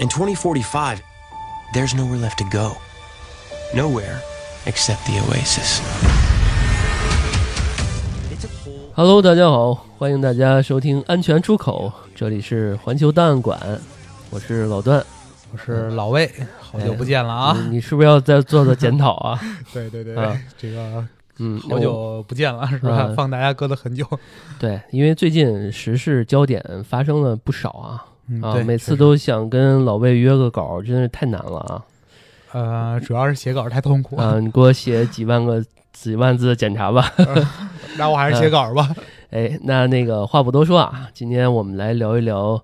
In 2045, there's nowhere left to go. Nowhere except the Oasis. Hello，大家好，欢迎大家收听《安全出口》，这里是环球档案馆，我是老段，我是老魏，好久不见了啊！你你是不是要再做做检讨啊？对对对，啊这个嗯，好久不见了，是吧？啊放大家搁了很久，对，因为最近时事焦点发生了不少啊啊，嗯对每次都想跟老魏约个稿，真是太难了啊 呃，主要是写稿太痛苦，啊！你给我写几万个几万字的检查吧。那我还是写稿吧。哎，那那个话不多说啊，今天我们来聊一聊，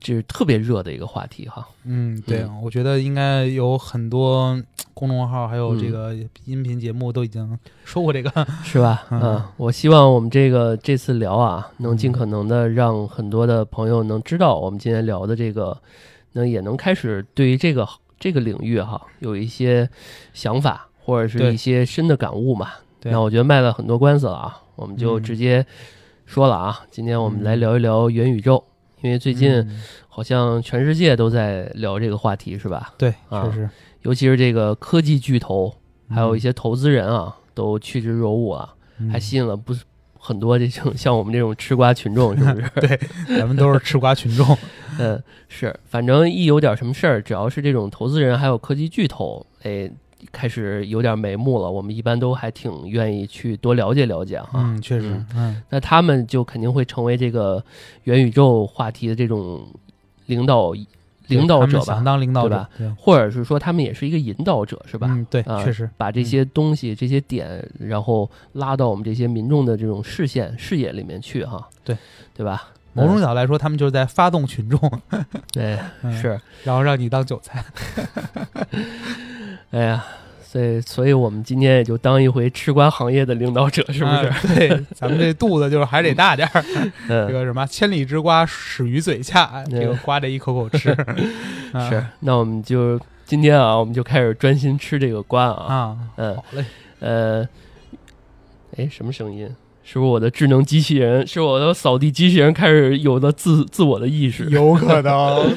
就是特别热的一个话题哈。嗯，对嗯，我觉得应该有很多 公众号还有嗯这个音频节目都已经说过这个，是吧？嗯。嗯，我希望我们这个这次聊啊，能尽可能的让很多的朋友能知道我们今天聊的这个，那也能开始对于这个这个领域哈有一些想法或者是一些深的感悟嘛。对。那我觉得卖了很多官司了啊，我们就嗯。直接说了啊，今天我们来聊一聊元宇宙，因为最近嗯好像全世界都在聊这个话题，是吧？对，啊确实，尤其是这个科技巨头，还有一嗯些投资人啊，都趋之若鹜啊。嗯还吸引了不是很多这种像我们这种吃瓜群众，是不是？对，咱们都是吃瓜群众，嗯，是，反正一有点什么事儿，只要是这种投资人还有科技巨头，哎，开始有点眉目了，我们一般都还挺愿意去多了解了解哈。嗯，确实嗯，嗯，那他们就肯定会成为这个元宇宙话题的这种领导领导者吧想，当领导者对吧，对，或者是说他们也是一个引导者，是吧？嗯，对，啊确实，把这些东西、这些点，然后拉到我们这些民众的这种视线、视野里面去，哈，对，对吧？某种角度来说，他们就是在发动群众，嗯 对，嗯。是，然后让你当韭菜。哎呀，所以，所以我们今天也就当一回吃瓜行业的领导者，是不是？啊 对，咱们这肚子就是还得大点儿。这 嗯，个什么，千里之瓜，始于嘴下，这个瓜得一口口吃。啊是。那我们就今天啊，我们就开始专心吃这个瓜啊。啊，嗯好嘞，呃，哎，什么声音？是不是我的智能机器人？是我的扫地机器人开始有了自自我的意识？有可能。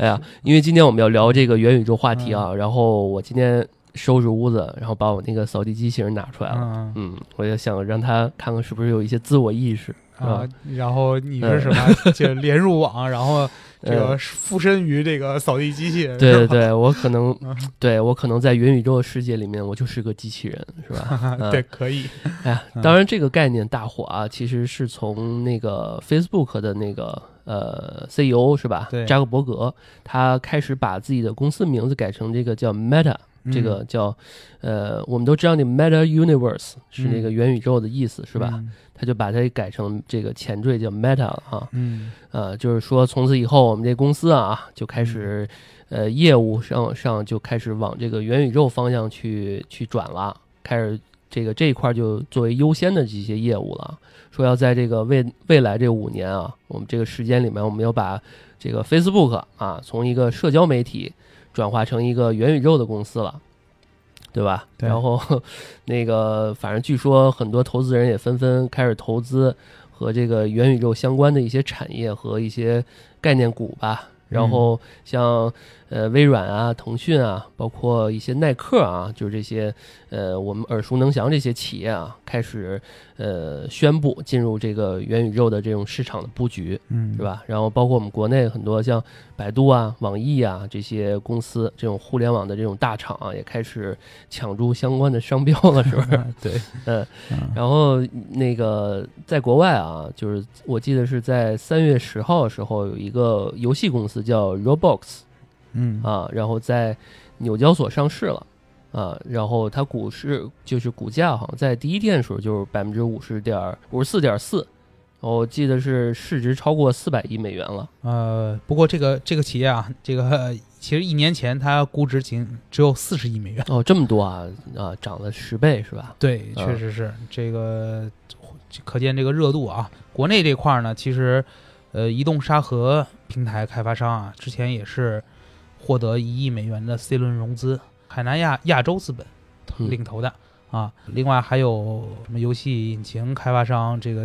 哎呀，因为今天我们要聊这个元宇宙话题嗯啊，然后我今天收拾屋子，然后把我那个扫地机器人拿出来了。嗯嗯，我就想让他看看是不是有一些自我意识，啊？，然后你是什么？就连入网，然后这个嗯附身于这个扫地机器人。对对，对，我可能嗯，对我可能在元宇宙的世界里面，我就是个机器人，是吧？嗯对，可以。哎呀，嗯当然这个概念大火啊，其实是从那个 Facebook 的那个呃 CEO 是吧？对扎克伯格他开始把自己的公司名字改成这个叫 Meta，这个叫呃，我们都知道那 Meta Universe 是那个元宇宙的意思，是吧？？他就把它改成这个前缀叫 Meta 了啊，嗯呃，就是说从此以后我们这公司啊就开始呃业务上上就开始往这个元宇宙方向去去转了，开始这个这一块就作为优先的这些业务了。说要在这个未未来这五年啊，我们这个时间里面，我们要把这个 Facebook 啊从一个社交媒体转化成一个元宇宙的公司了。对吧？对然后那个，反正据说很多投资人也纷纷开始投资和这个元宇宙相关的一些产业和一些概念股吧。然后像呃微软啊、腾讯啊，包括一些耐克啊，就是这些呃我们耳熟能详这些企业啊，开始呃宣布进入这个元宇宙的这种市场的布局。嗯，是？吧？然后包括我们国内很多像百度啊、网易啊这些公司，这种互联网的这种大厂啊，也开始抢注相关的商标了，是不是？对，嗯嗯然后那个在国外啊，就是我记得是在三月十号的时候，有一个游戏公司叫 Roblox 嗯啊，然后在纽交所上市了。啊，然后它股市就是股价好像在第一天的时候就是百分之五十点五十四点四，我记得是市值超过四百亿美元了。呃，不过这个这个企业啊，这个呃其实一年前它估值仅只有四十亿美元。哦，这么多啊啊，涨了十倍是吧？对，嗯确实是这个，可见这个热度啊。国内这块儿呢，其实呃，移动沙盒平台开发商啊，之前也是获得一亿美元的 C 轮融资，海南亚亚洲资本嗯领投的。啊，另外还有什么游戏引擎开发商，这个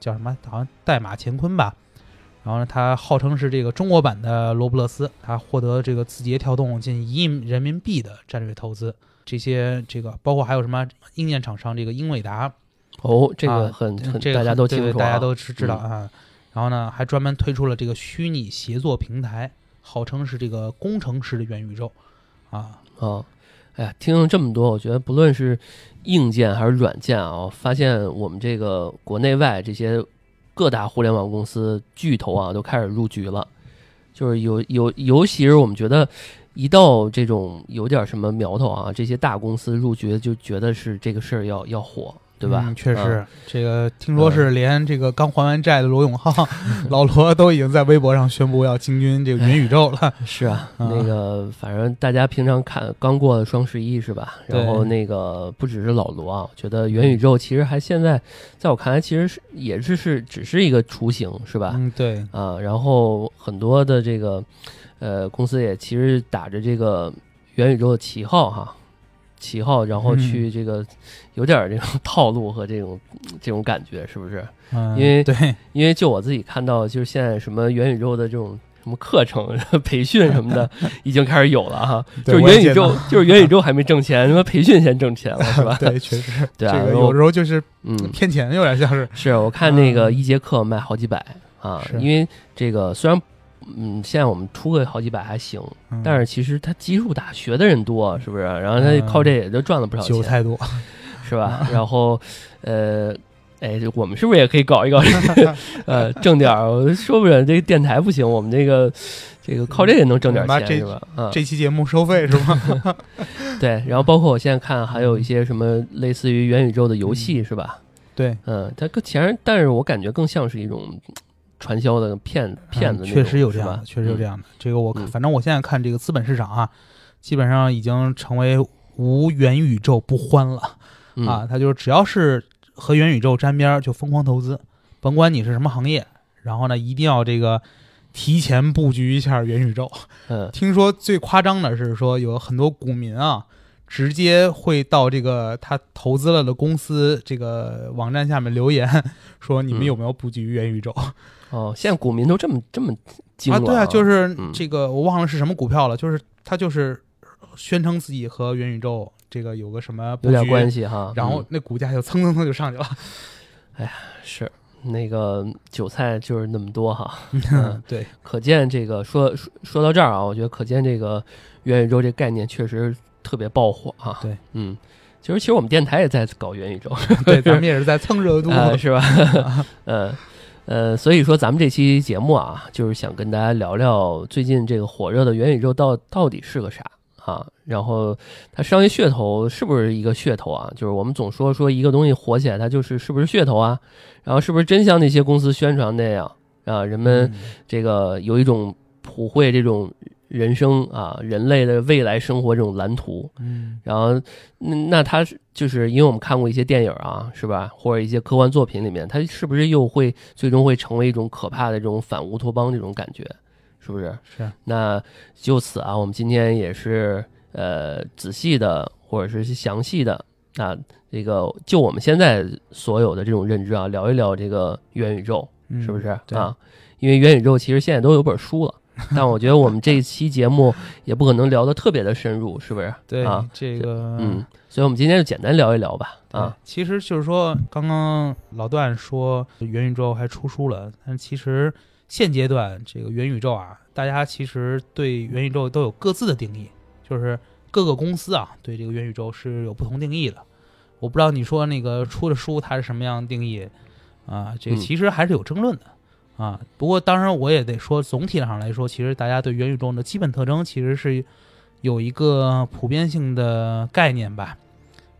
叫什么？好像代码乾坤吧。然后呢，它号称是这个中国版的罗布勒斯，它获得这个字节跳动近一亿人民币的战略投资。这些这个包括还有什么硬件厂商这个英伟达，哦，这个啊很很这个大家都对清楚啊，对大家都知知道嗯啊。然后呢，还专门推出了这个虚拟协作平台，号称是这个工程师的元宇宙啊。啊，哎呀，听了这么多，我觉得不论是硬件还是软件啊，发现我们这个国内外这些各大互联网公司巨头啊，都开始入局了。就是有有，尤其是我们觉得一到这种有点什么苗头啊，这些大公司入局，就觉得是这个事儿要要火，对吧？嗯确嗯实，这个听说是连这个刚还完债的罗永浩、老罗都已经在微博上宣布要进军这个元宇宙了。是啊，啊那个反正大家平常看刚过了双十一是吧？然后那个不只是老罗啊，我觉得元宇宙其实还现在在我看来其实是也是是只是一个雏形是吧？嗯，对，啊，然后很多的这个呃公司也其实打着这个元宇宙的旗号哈。旗号，然后嗯去这个有点儿这种套路和这种这种感觉，是不是？嗯，因为对，因为就我自己看到，就是现在什么元宇宙的这种什么课程、培训什么的，已经开始有了哈。就元宇宙，就是元宇宙还没挣钱，什么培训先挣钱了，是吧？对，确实，对啊这个有时候就是嗯，骗钱，有点像是。是我看那个嗯一节课卖好几百啊，因为这个虽然嗯现在我们出个好几百还行，嗯但是其实他基数大，学的人多，是不是？然后他靠这也就赚了不少钱，是吧？然后呃。哎，我们是不是也可以搞一搞这个？呃，挣点儿，我说不准这个电台不行，我们这个这个靠这个能挣点钱是吧？啊，这期节目收费是吗？对。然后包括我现在看还有一些什么类似于元宇宙的游戏是吧？对，嗯，它更前，但是我感觉更像是一种嗯传销的骗骗子，嗯确实有这样的，确实有这嗯样的。这个我反正我现在看这个资本市场啊，基本上已经成为无元宇宙不欢了嗯啊。它就是只要是和元宇宙沾边儿就疯狂投资，甭管你是什么行业，然后呢一定要这个提前布局一下元宇宙。嗯听说最夸张的是说有很多股民啊。直接会到这个他投资了的公司这个网站下面留言，说你们嗯有没有布局元宇宙？哦，现在股民都这么这么精啊，了对啊，就是嗯这个我忘了是什么股票了，就是他就是宣称自己和元宇宙这个有个什么有点关，系哈。然后嗯那股价就蹭蹭蹭就上去了。哎呀是那个韭菜就是那么多哈，嗯对，可见这个说说说到这儿啊，我觉得可见这个元宇宙这概念确实特别爆火啊。对，嗯，其实其实我们电台也在搞元宇宙，对，咱们也是在蹭热度。啊，是吧？呃呃，所以说咱们这期节目啊，就是想跟大家聊聊最近这个火热的元宇宙到到底是个啥啊？然后它商业噱头是不是一个噱头啊？就是我们总说说一个东西火起来，它就是是不是噱头啊？然后是不是真像那些公司宣传那样啊？人们嗯这个有一种普惠这种人生啊，人类的未来生活这种蓝图，嗯然后，那那他是就是因为我们看过一些电影啊，是吧？或者一些科幻作品里面，他是不是又会最终会成为一种可怕的这种反乌托邦这种感觉？是不是？是那就此啊，我们今天也是呃仔细的或者是详细的啊，这个就我们现在所有的这种认知啊，聊一聊这个元宇宙，嗯是不是对啊？因为元宇宙其实现在都有本书了，但我觉得我们这一期节目也不可能聊得特别的深入，是不是？对啊，这个嗯，所以我们今天就简单聊一聊吧。啊，，其实就是说，刚刚老段说元宇宙还出书了，但其实现阶段这个元宇宙啊，大家其实对元宇宙都有各自的定义，就是各个公司啊对这个元宇宙是有不同定义的。我不知道你说那个出的书它是什么样的定义啊？这个嗯其实还是有争论的。啊，不过当然我也得说，总体上来说，其实大家对元宇宙的基本特征其实是有一个普遍性的概念吧。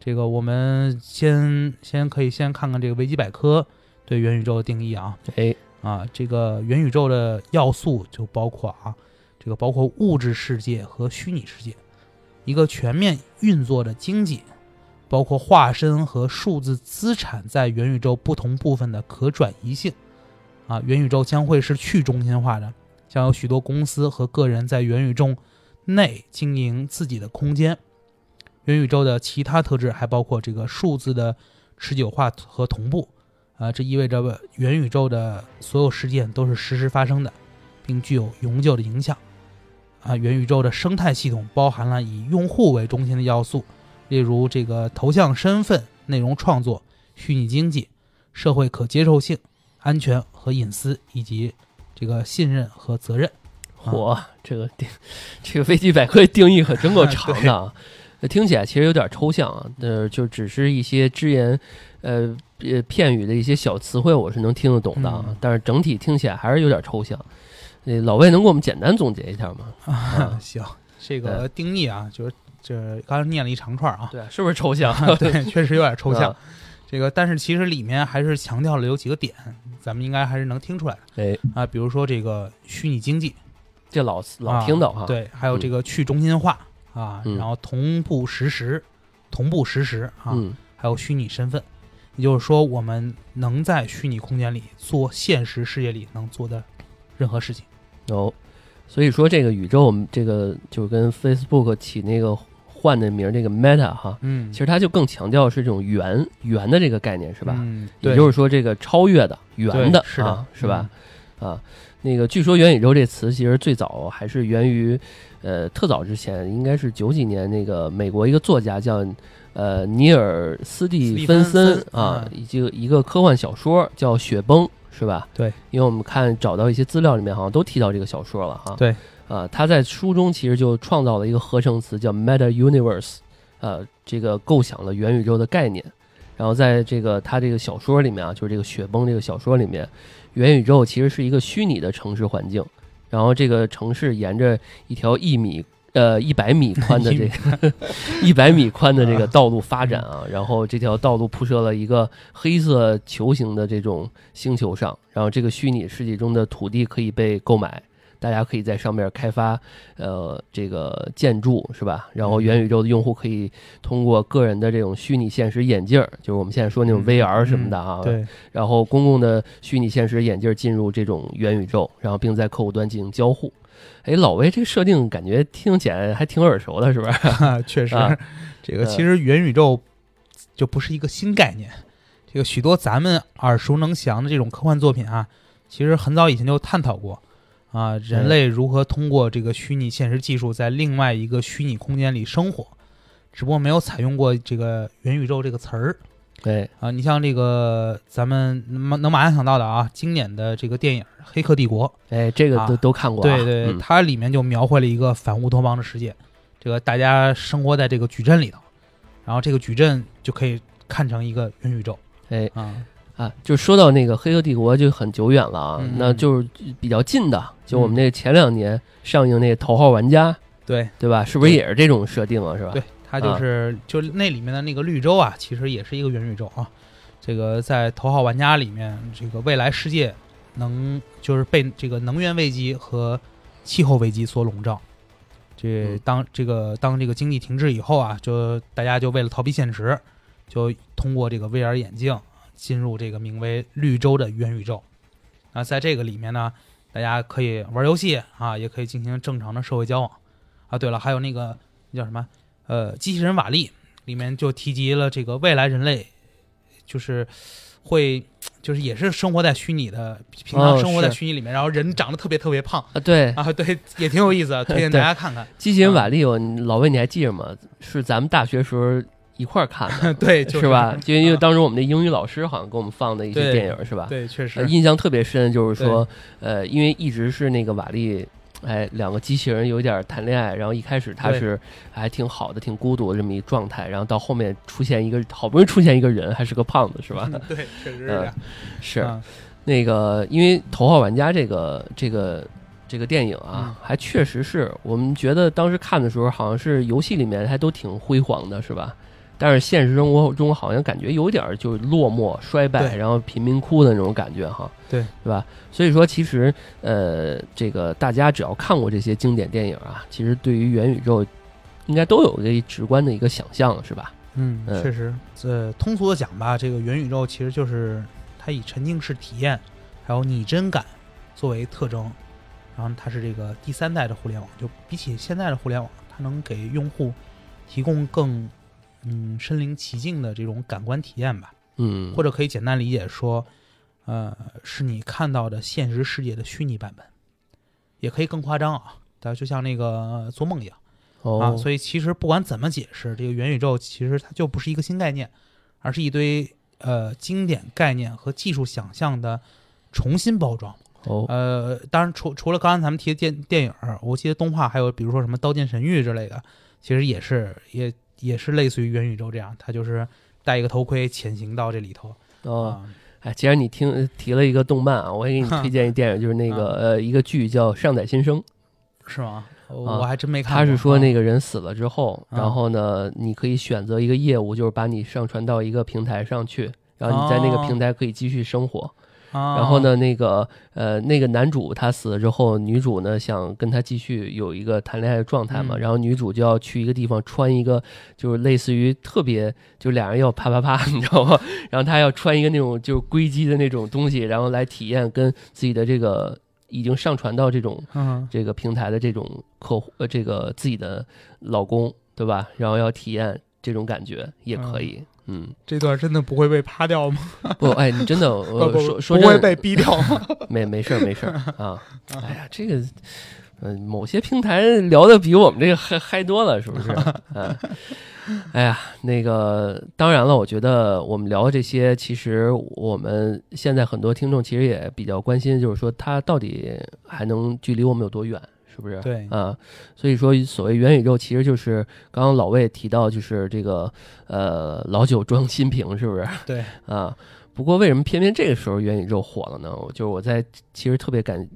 这个我们先先可以先看看这个维基百科对元宇宙的定义啊哎，啊，这个元宇宙的要素就包括啊，这个包括物质世界和虚拟世界，一个全面运作的经济，包括化身和数字资产在元宇宙不同部分的可转移性啊，元宇宙将会是去中心化的，将有许多公司和个人在元宇宙内经营自己的空间。元宇宙的其他特质还包括这个数字的持久化和同步，啊，这意味着元宇宙的所有事件都是实时发生的，并具有永久的影响。啊，元宇宙的生态系统包含了以用户为中心的要素，例如这个头像身份、内容创作、虚拟经济、社会可接受性、安全和隐私，以及这个信任和责任。嚯，这个定这个维基百科定义可真够长的啊！听起来其实有点抽象啊，呃，就只是一些只言，呃呃片语的一些小词汇，我是能听得懂的啊。嗯但是整体听起来还是有点抽象。呃，老魏能给我们简单总结一下吗？啊，行，这个定义啊，就是这刚才念了一长串啊，对，是不是抽象？对，确实有点抽象。啊这个，但是其实里面还是强调了有几个点，咱们应该还是能听出来的哎，啊，比如说这个虚拟经济，这老老听到哈。，对，还有这个去中心化啊，嗯然后同步实时、同步实时啊，嗯还有虚拟身份，也就是说，我们能在虚拟空间里做现实世界里能做的任何事情。哦，所以说这个宇宙，这个就跟 Facebook 起那个换的名儿，这个 Meta 哈，嗯其实它就更强调是这种圆圆的这个概念，是吧？嗯，也，就是说这个超越的圆的对是的嗯啊，是吧？啊，那个据说元宇宙这词其实最早还是源于，呃，特早之前，应该是九几年那个美国一个作家叫呃尼尔斯蒂芬森啊，嗯以及一个科幻小说叫《雪崩》，是吧？对，因为我们看找到一些资料里面好像都提到这个小说了哈。对，啊，他在书中其实就创造了一个合成词叫 Meta Universe，呃，这个构想了元宇宙的概念。然后在这个他这个小说里面啊，就是这个《雪崩》这个小说里面，元宇宙其实是一个虚拟的城市环境，然后这个城市沿着一条一米呃一百米宽的这个一百米宽的这个道路发展啊，然后这条道路铺设了一个黑色球形的这种星球上，然后这个虚拟世界中的土地可以被购买。大家可以在上面开发，呃，这个建筑是吧？然后元宇宙的用户可以通过个人的这种虚拟现实眼镜儿，就是我们现在说那种嗯 VR 什么的啊，对，然后公共的虚拟现实眼镜进入这种元宇宙，然后并在客户端进行交互。哎，老魏，这个设定感觉听起来还挺耳熟的，是不是？确实，啊这个嗯其实元宇宙就不是一个新概念。这个许多咱们耳熟能详的这种科幻作品啊，其实很早以前就探讨过啊，人类如何通过这个虚拟现实技术在另外一个虚拟空间里生活，只不过没有采用过这个元宇宙这个词儿对，啊。你像这个咱们能能马上想到的啊，经典的这个电影《黑客帝国》，哎，这个都、啊都看过、啊，对对，嗯它里面就描绘了一个反乌托邦的世界，这个大家生活在这个矩阵里头，然后这个矩阵就可以看成一个元宇宙哎啊。啊，就说到那个《黑客帝国》就很久远了啊，嗯那就是比较近的，就我们那前两年上映那《头号玩家》，对对吧？是不是也是这种设定啊？是吧？对，它就是、就那里面的那个绿洲啊，其实也是一个元宇宙啊。这个在《头号玩家》里面，这个未来世界能就是被这个能源危机和气候危机所笼罩。这嗯当这个当这个经济停滞以后啊，就大家就为了逃避现实，就通过这个 VR 眼镜进入这个名为绿洲的元宇宙。那在这个里面呢，大家可以玩游戏啊，也可以进行正常的社会交往啊。对了，还有那个那叫什么？呃，机器人瓦力里面就提及了这个未来人类，就是会，就是也是生活在虚拟的，平常哦生活在虚拟里面，然后人长得特别特别胖啊，对，啊，对，也挺有意思的，推荐 大家看看。机器人瓦力，我老魏你还记着吗？是咱们大学时候一块儿看的，对，就是吧？就因为啊当时我们的英语老师好像给我们放的一些电影，是吧？对，确呃实，印象特别深，就是说，呃，因为一直是那个瓦力，哎，两个机器人有点谈恋爱，然后一开始他是还挺好的，挺孤独的这么一状态，然后到后面出现一个好不容易出现一个人，还是个胖子，是吧？对，确实是。是啊那个，因为《头号玩家》这个这个这个电影啊嗯，还确实是我们觉得当时看的时候，好像是游戏里面还都挺辉煌的，是吧？但是现实生活中好像感觉有点儿就是落寞、衰败，然后贫民窟的那种感觉哈，对对吧？所以说，其实呃，这个大家只要看过这些经典电影啊，其实对于元宇宙应该都有一个直观的一个想象，是吧？嗯，嗯确实，呃，通俗的讲吧，这个元宇宙其实就是它以沉浸式体验还有拟真感作为特征，然后它是这个第三代的互联网，就比起现在的互联网，它能给用户提供更嗯身临其境的这种感官体验吧。嗯，或者可以简单理解说，呃，是你看到的现实世界的虚拟版本，也可以更夸张啊，它就像那个做梦一样啊。哦，所以其实不管怎么解释，这个元宇宙其实它就不是一个新概念，而是一堆呃经典概念和技术想象的重新包装。哦，呃，当然除除了刚才咱们提的电电影，我记得动画还有比如说什么《刀剑神域》之类的，其实也是也也是类似于元宇宙这样，他就是戴一个头盔潜行到这里头哦，啊。哎，既然你听提了一个动漫啊，我也给你推荐一电影，就是那个呃一个剧叫《上载新生》，是吗？我还真没看过。他是说那个个人死了之后，啊然后呢，你可以选择一个业务，就是把你上传到一个平台上去，然后你在那个哦平台可以继续生活。啊，然后呢，那个呃，那个男主他死了之后，女主呢想跟他继续有一个谈恋爱的状态嘛，嗯然后女主就要去一个地方穿一个就是类似于特别就俩人要啪啪啪，你知道吗？然后他要穿一个那种就是硅基的那种东西，然后来体验跟自己的这个已经上传到这种嗯这个平台的这种客户呃这个自己的老公对吧？然后要体验这种感觉也可以。嗯，这段真的不会被趴掉吗？不，哎，你真的，我 不说说不会，被逼掉吗？没没事儿没事儿啊。哎呀，这个，嗯、某些平台聊的比我们这个嗨嗨多了，是不是？啊，哎呀，那个，当然了，我觉得我们聊这些，其实我们现在很多听众其实也比较关心，就是说它到底还能距离我们有多远，是不是？对啊，所以说所谓元宇宙，其实就是刚刚老魏提到，就是这个呃老酒装新瓶，是不是？对啊。不过为什么偏偏这个时候元宇宙火了呢？我就是我在其实特别感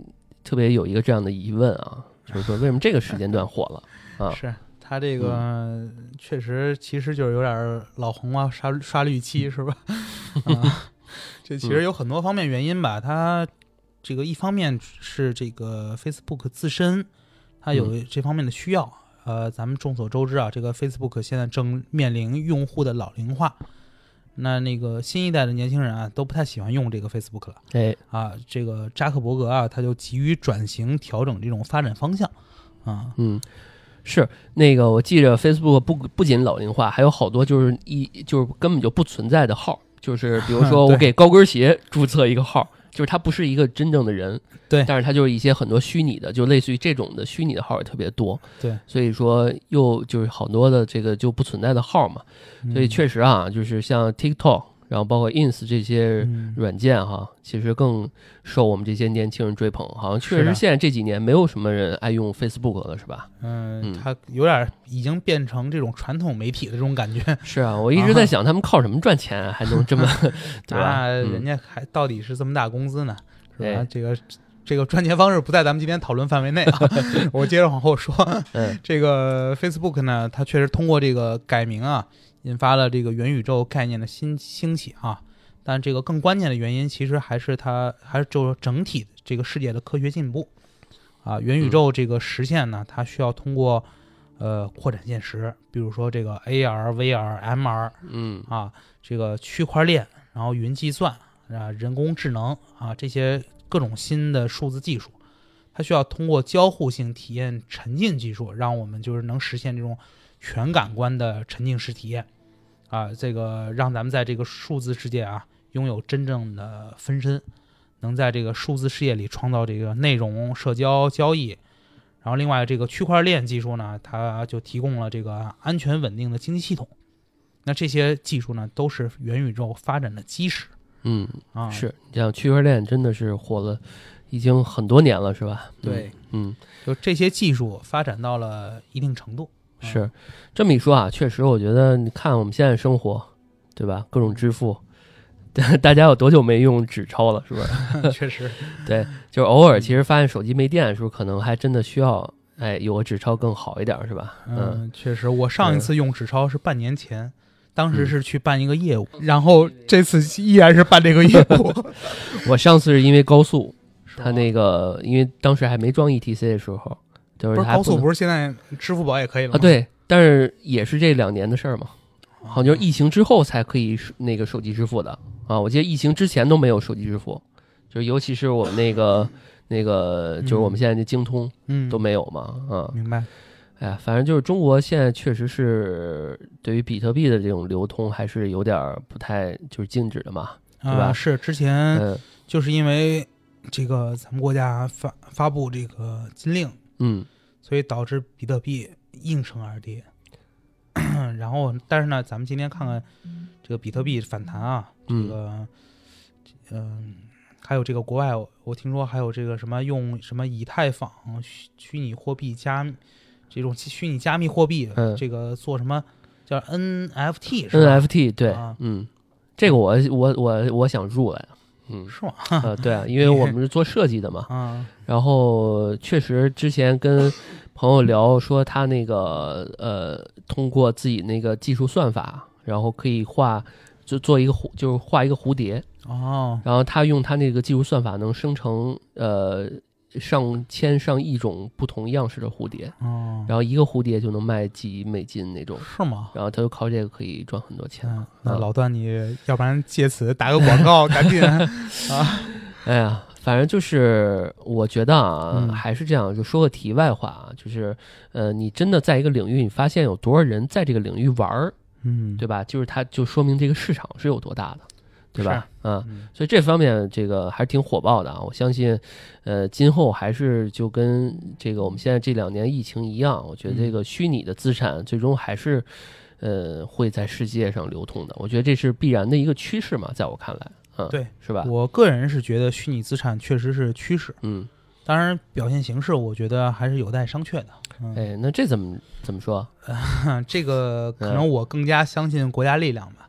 特别有一个这样的疑问啊，就是说为什么这个时间段火了啊？是他这个确实其实就是有点儿老红啊，刷刷绿漆是吧？啊，这其实有很多方面原因吧。它这个一方面是这个 Facebook 自身它有这方面的需要。呃，咱们众所周知啊，这个 Facebook 现在正面临用户的老龄化。那那个新一代的年轻人啊，都不太喜欢用这个 Facebook 了哎，啊。这个扎克伯格啊，他就急于转型调整这种发展方向啊。嗯，是那个我记着 Facebook 不不仅老龄化，还有好多就是一就是根本就不存在的号，就是比如 说我给高跟鞋注册一个号，就是他不是一个真正的人，对。但是他就是一些很多虚拟的，就类似于这种的虚拟的号也特别多，对，所以说又就是好多的这个就不存在的号嘛，所以嗯。确实啊，就是像 TikTok，然后包括 Ins 这些嗯软件哈，其实更受我们这些年轻人追捧。好像确实现在这几年没有什么人爱用 Facebook 了，是吧？嗯嗯，它有点儿已经变成这种传统媒体的这种感觉，是啊，我一直在想他们靠什么赚钱啊，还能这么 对吧？人家还到底是这么大工资呢，是吧哎？这个这个赚钱方式不在咱们今天讨论范围内啊。我接着往后说，嗯这个 Facebook 呢，它确实通过这个改名啊，引发了这个元宇宙概念的新兴起啊。但这个更关键的原因，其实还是它还是就是整体这个世界的科学进步啊。元宇宙这个实现呢，它需要通过呃扩展现实，比如说这个 AR、VR、MR 嗯啊，这个区块链，然后云计算啊，人工智能啊，这些各种新的数字技术，它需要通过交互性体验沉浸技术，让我们就是能实现这种全感官的沉浸式体验啊，这个让咱们在这个数字世界啊拥有真正的分身，能在这个数字世界里创造这个内容、社交、交易。然后，另外这个区块链技术呢，它就提供了这个安全稳定的经济系统。那这些技术呢，都是元宇宙发展的基石嗯，啊。是你像区块链真的是火了，已经很多年了，是吧？对，嗯，就这些技术发展到了一定程度，嗯，是这么一说啊，确实，我觉得你看我们现在生活，对吧？各种支付。大家有多久没用纸钞了？是不是？嗯 确实，对，就是偶尔其实发现手机没电的时候，可能还真的需要，哎，有个纸钞更好一点，是吧？嗯，嗯，确实。我上一次用纸钞是半年前，当时嗯是去办一个业务，然后这次依然是办这个业务。我上次是因为高速，是它那个因为当时还没装 ETC 的时候，就是不是高速，不是现在支付宝也可以了吗？啊，，对，但是也是这两年的事儿嘛，好像就是疫情之后才可以那个手机支付的啊。我记得疫情之前都没有手机支付，就是尤其是我们那个 那个就是我们现在的京通嗯，都没有嘛啊。明白。哎呀，反正就是中国现在确实是对于比特币的这种流通还是有点儿不太就是禁止的嘛，对吧啊，是之前嗯就是因为这个咱们国家发发布这个禁令，嗯。所以导致比特币应声而跌。然后，但是呢，咱们今天看看这个比特币反弹啊，这嗯。个，嗯、还有这个国外，我听说还有这个什么用什么以太坊虚虚拟货币加这种虚拟加密货币，嗯。这个做什么叫 NFT 是吧？NFT 对啊，嗯，这个我我我我想入来，嗯。是吗？呃对啊，因为我们是做设计的嘛，啊，然后确实之前跟朋友聊说他那个呃通过自己那个技术算法，然后可以画就做一个蝴就是画一个蝴蝶，哦，然后他用他那个技术算法能生成呃上千上亿种不同样式的蝴蝶，哦，然后一个蝴蝶就能卖几美金那种，是吗？然后他就靠这个可以赚很多钱。嗯，那啊老段，你要不然借此打个广告，赶紧 啊！哎呀，反正就是我觉得啊，嗯还是这样，就说个题外话啊，就是呃，你真的在一个领域，你发现有多少人在这个领域玩儿，嗯，对吧？就是它就说明这个市场是有多大的，对吧？嗯，嗯所以这方面这个还是挺火爆的啊！我相信，呃，今后还是就跟这个我们现在这两年疫情一样，我觉得这个虚拟的资产最终还是，呃，会在世界上流通的。我觉得这是必然的一个趋势嘛，在我看来，嗯，对，是吧？我个人是觉得虚拟资产确实是趋势，嗯，当然表现形式我觉得还是有待商榷的。嗯，哎，那这怎么怎么说？这个可嗯能我更加相信国家力量吧。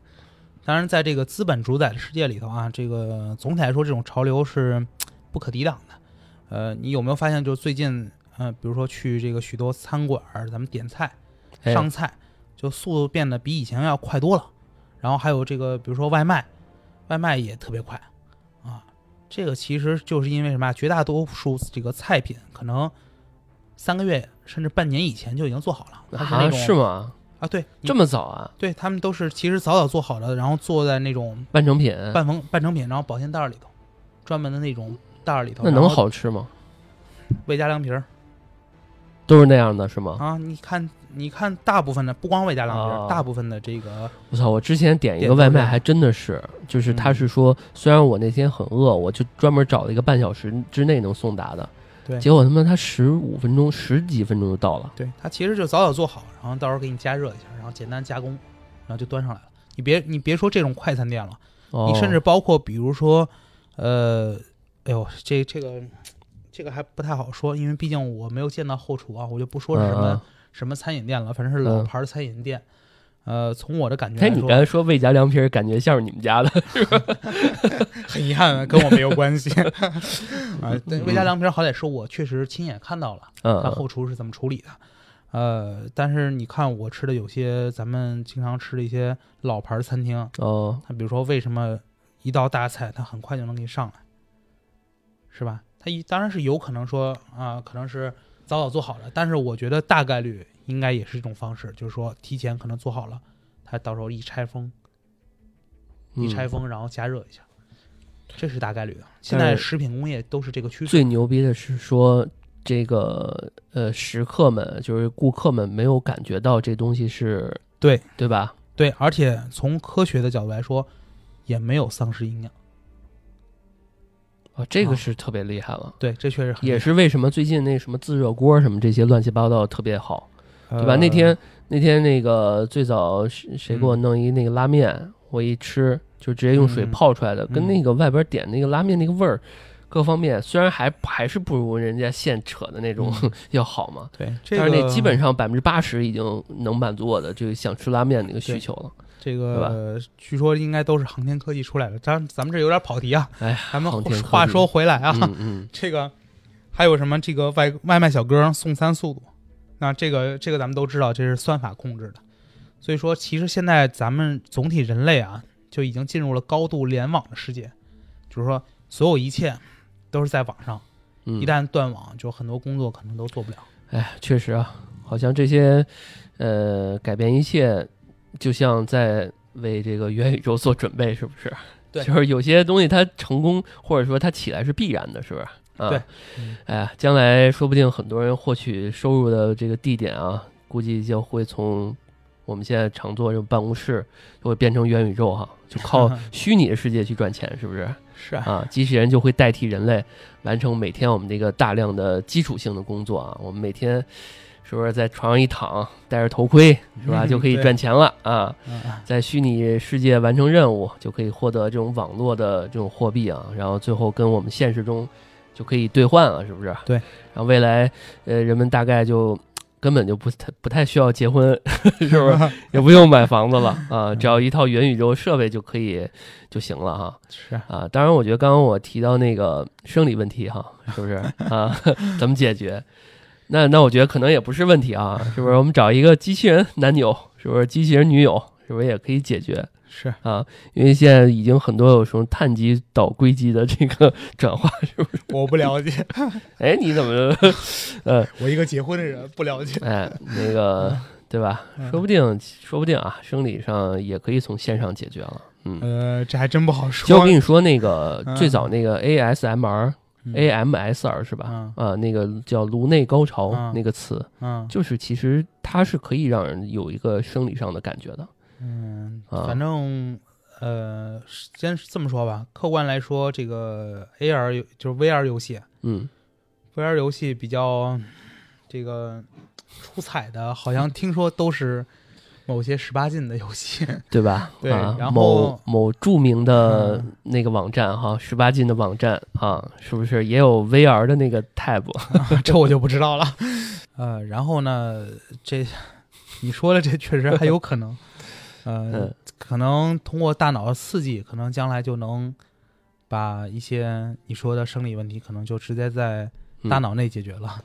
当然，在这个资本主宰的世界里头啊，这个总体来说这种潮流是不可抵挡的。呃，你有没有发现，就是最近，呃，比如说去这个许多餐馆儿，咱们点菜、哎上菜，就速度变得比以前要快多了。然后还有这个，比如说外卖，外卖也特别快啊。这个其实就是因为什么？绝大多数这个菜品可能三个月甚至半年以前就已经做好了，那啊，种是吗？啊，对，这么早啊？对他们都是其实早早做好了，然后做在那种半成品，半成半成品，然后保鲜袋儿里头，专门的那种袋儿里头，那能好吃吗？味加凉皮儿都是那样的，是吗？啊！你看，你看，大部分的不光味加凉皮大部分的这个我操！我之前点一个外卖，还真的是，就是他嗯是说，虽然我那天很饿，我就专门找了一个半小时之内能送达的，对结果他妈他十五分钟、十几分钟就到了。对他其实就早早做好，然后到时候给你加热一下，然后简单加工，然后就端上来了。你别你别说这种快餐店了，哦、你甚至包括比如说，呃，哎呦，这这个这个还不太好说，因为毕竟我没有见到后厨啊，我就不说是什么、嗯什么餐饮店了，反正是老嗯牌儿餐饮店。呃，从我的感觉哎，来说，你刚才说魏家凉皮儿，感觉像是你们家的。很遗憾，跟我没有关系。啊，对，魏家凉皮儿好歹是我确实亲眼看到了，嗯，他后厨是怎么处理的。呃，但是你看我吃的有些咱们经常吃的一些老牌儿餐厅，哦，它比如说为什么一道大菜它很快就能给你上来，是吧？它一当然是有可能说啊、可能是早早做好了，但是我觉得大概率应该也是一种方式，就是说提前可能做好了，它到时候一拆封，一拆嗯封然后加热一下，这是大概率的。现在食品工业都是这个趋势。最牛逼的是说，这个呃食客们就是顾客们没有感觉到这东西是对对吧？对，而且从科学的角度来说，也没有丧失营养。啊，这个啊是特别厉害了。对，这确实也是为什么最近那什么自热锅什么这些乱七八糟特别好，对吧？呃那天那天那个最早谁谁给我嗯弄一那个拉面，我一吃就直接用水嗯泡出来的，跟嗯那个外边点那个拉面那个味儿，各方面虽然还还是不如人家现扯的那种、嗯 要好嘛，对，这个但是那基本上百分之八十已经能满足我的这个想吃拉面那个需求了。这个据说应该都是航天科技出来的，咱咱们这有点跑题啊。哎，咱们话说回来啊，嗯嗯，这个还有什么这个外外卖小哥送餐速度，那这个这个咱们都知道，这是算法控制的。所以说，其实现在咱们总体人类啊，就已经进入了高度联网的世界，就是说所有一切都是在网上，嗯一旦断网，就很多工作可能都做不了。哎，确实啊，好像这些呃改变一切，就像在为这个元宇宙做准备，是不是？对就是有些东西它成功或者说它起来是必然的，是不是？啊。对，哎呀，将来说不定很多人获取收入的这个地点啊，估计就会从我们现在常坐这种办公室，就会变成元宇宙哈，就靠 虚拟的世界去赚钱，是不是？是啊，啊，机器人就会代替人类完成每天我们这个大量的基础性的工作啊。我们每天是不是在床上一躺，戴着头盔是吧，嗯就可以赚钱了啊？在虚拟世界完成任务，就可以获得这种网络的这种货币啊，然后最后跟我们现实中就可以兑换了，是不是？对。然后未来，呃，人们大概就 根本就不太不太需要结婚，是不是？也不用买房子了啊，只要一套元宇宙设备就可以就行了哈。是啊，当然，我觉得刚刚我提到那个生理问题哈，是不是啊？怎么解决？那那我觉得可能也不是问题啊，是不是？我们找一个机器人男友，是不是？机器人女友，是不是也可以解决是，啊？因为现在已经很多有什么碳基导硅基的这个 转化，是不是？我不了解，哎，你怎么，呃，我一个结婚的人不了解。哎，那个对吧？嗯说不定，说不定啊，生理上也可以从线上解决了。嗯，呃，这还真不好说。就我。跟你说，那个嗯最早那个 ASMR。嗯 AMSR 是吧？嗯啊，那个叫颅内高潮嗯那个词，嗯就是其实它是可以让人有一个生理上的感觉的。嗯，啊反正呃，先这么说吧，客观来说，这个 AR 游就是 VR 游戏嗯，，VR 游戏比较这个出彩的，好像听说都是某些十八禁的游戏。对吧？对 啊，然后某著名的嗯那个网站哈，十八禁的网站啊，是不是也有 VR 的那个 tab？这我就不知道了。呃，然后呢，这你说的这确实还有可能，呃，嗯可能通过大脑的刺激，可能将来就能把一些你说的生理问题，可能就直接在大脑内解决了，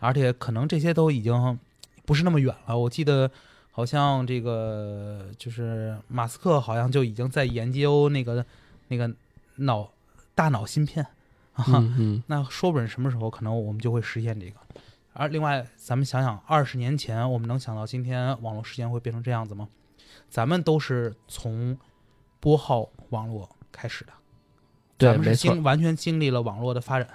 而且可能这些都已经不是那么远了。我记得好像这个就是马斯克好像就已经在研究那个那个脑大脑芯片 啊。嗯嗯那说不准什么时候可能我们就会实现这个。而另外，咱们想想，二十年前我们能想到今天网络事件会变成这样子吗？咱们都是从拨号网络开始的，对咱们是经完全经历了网络的发展。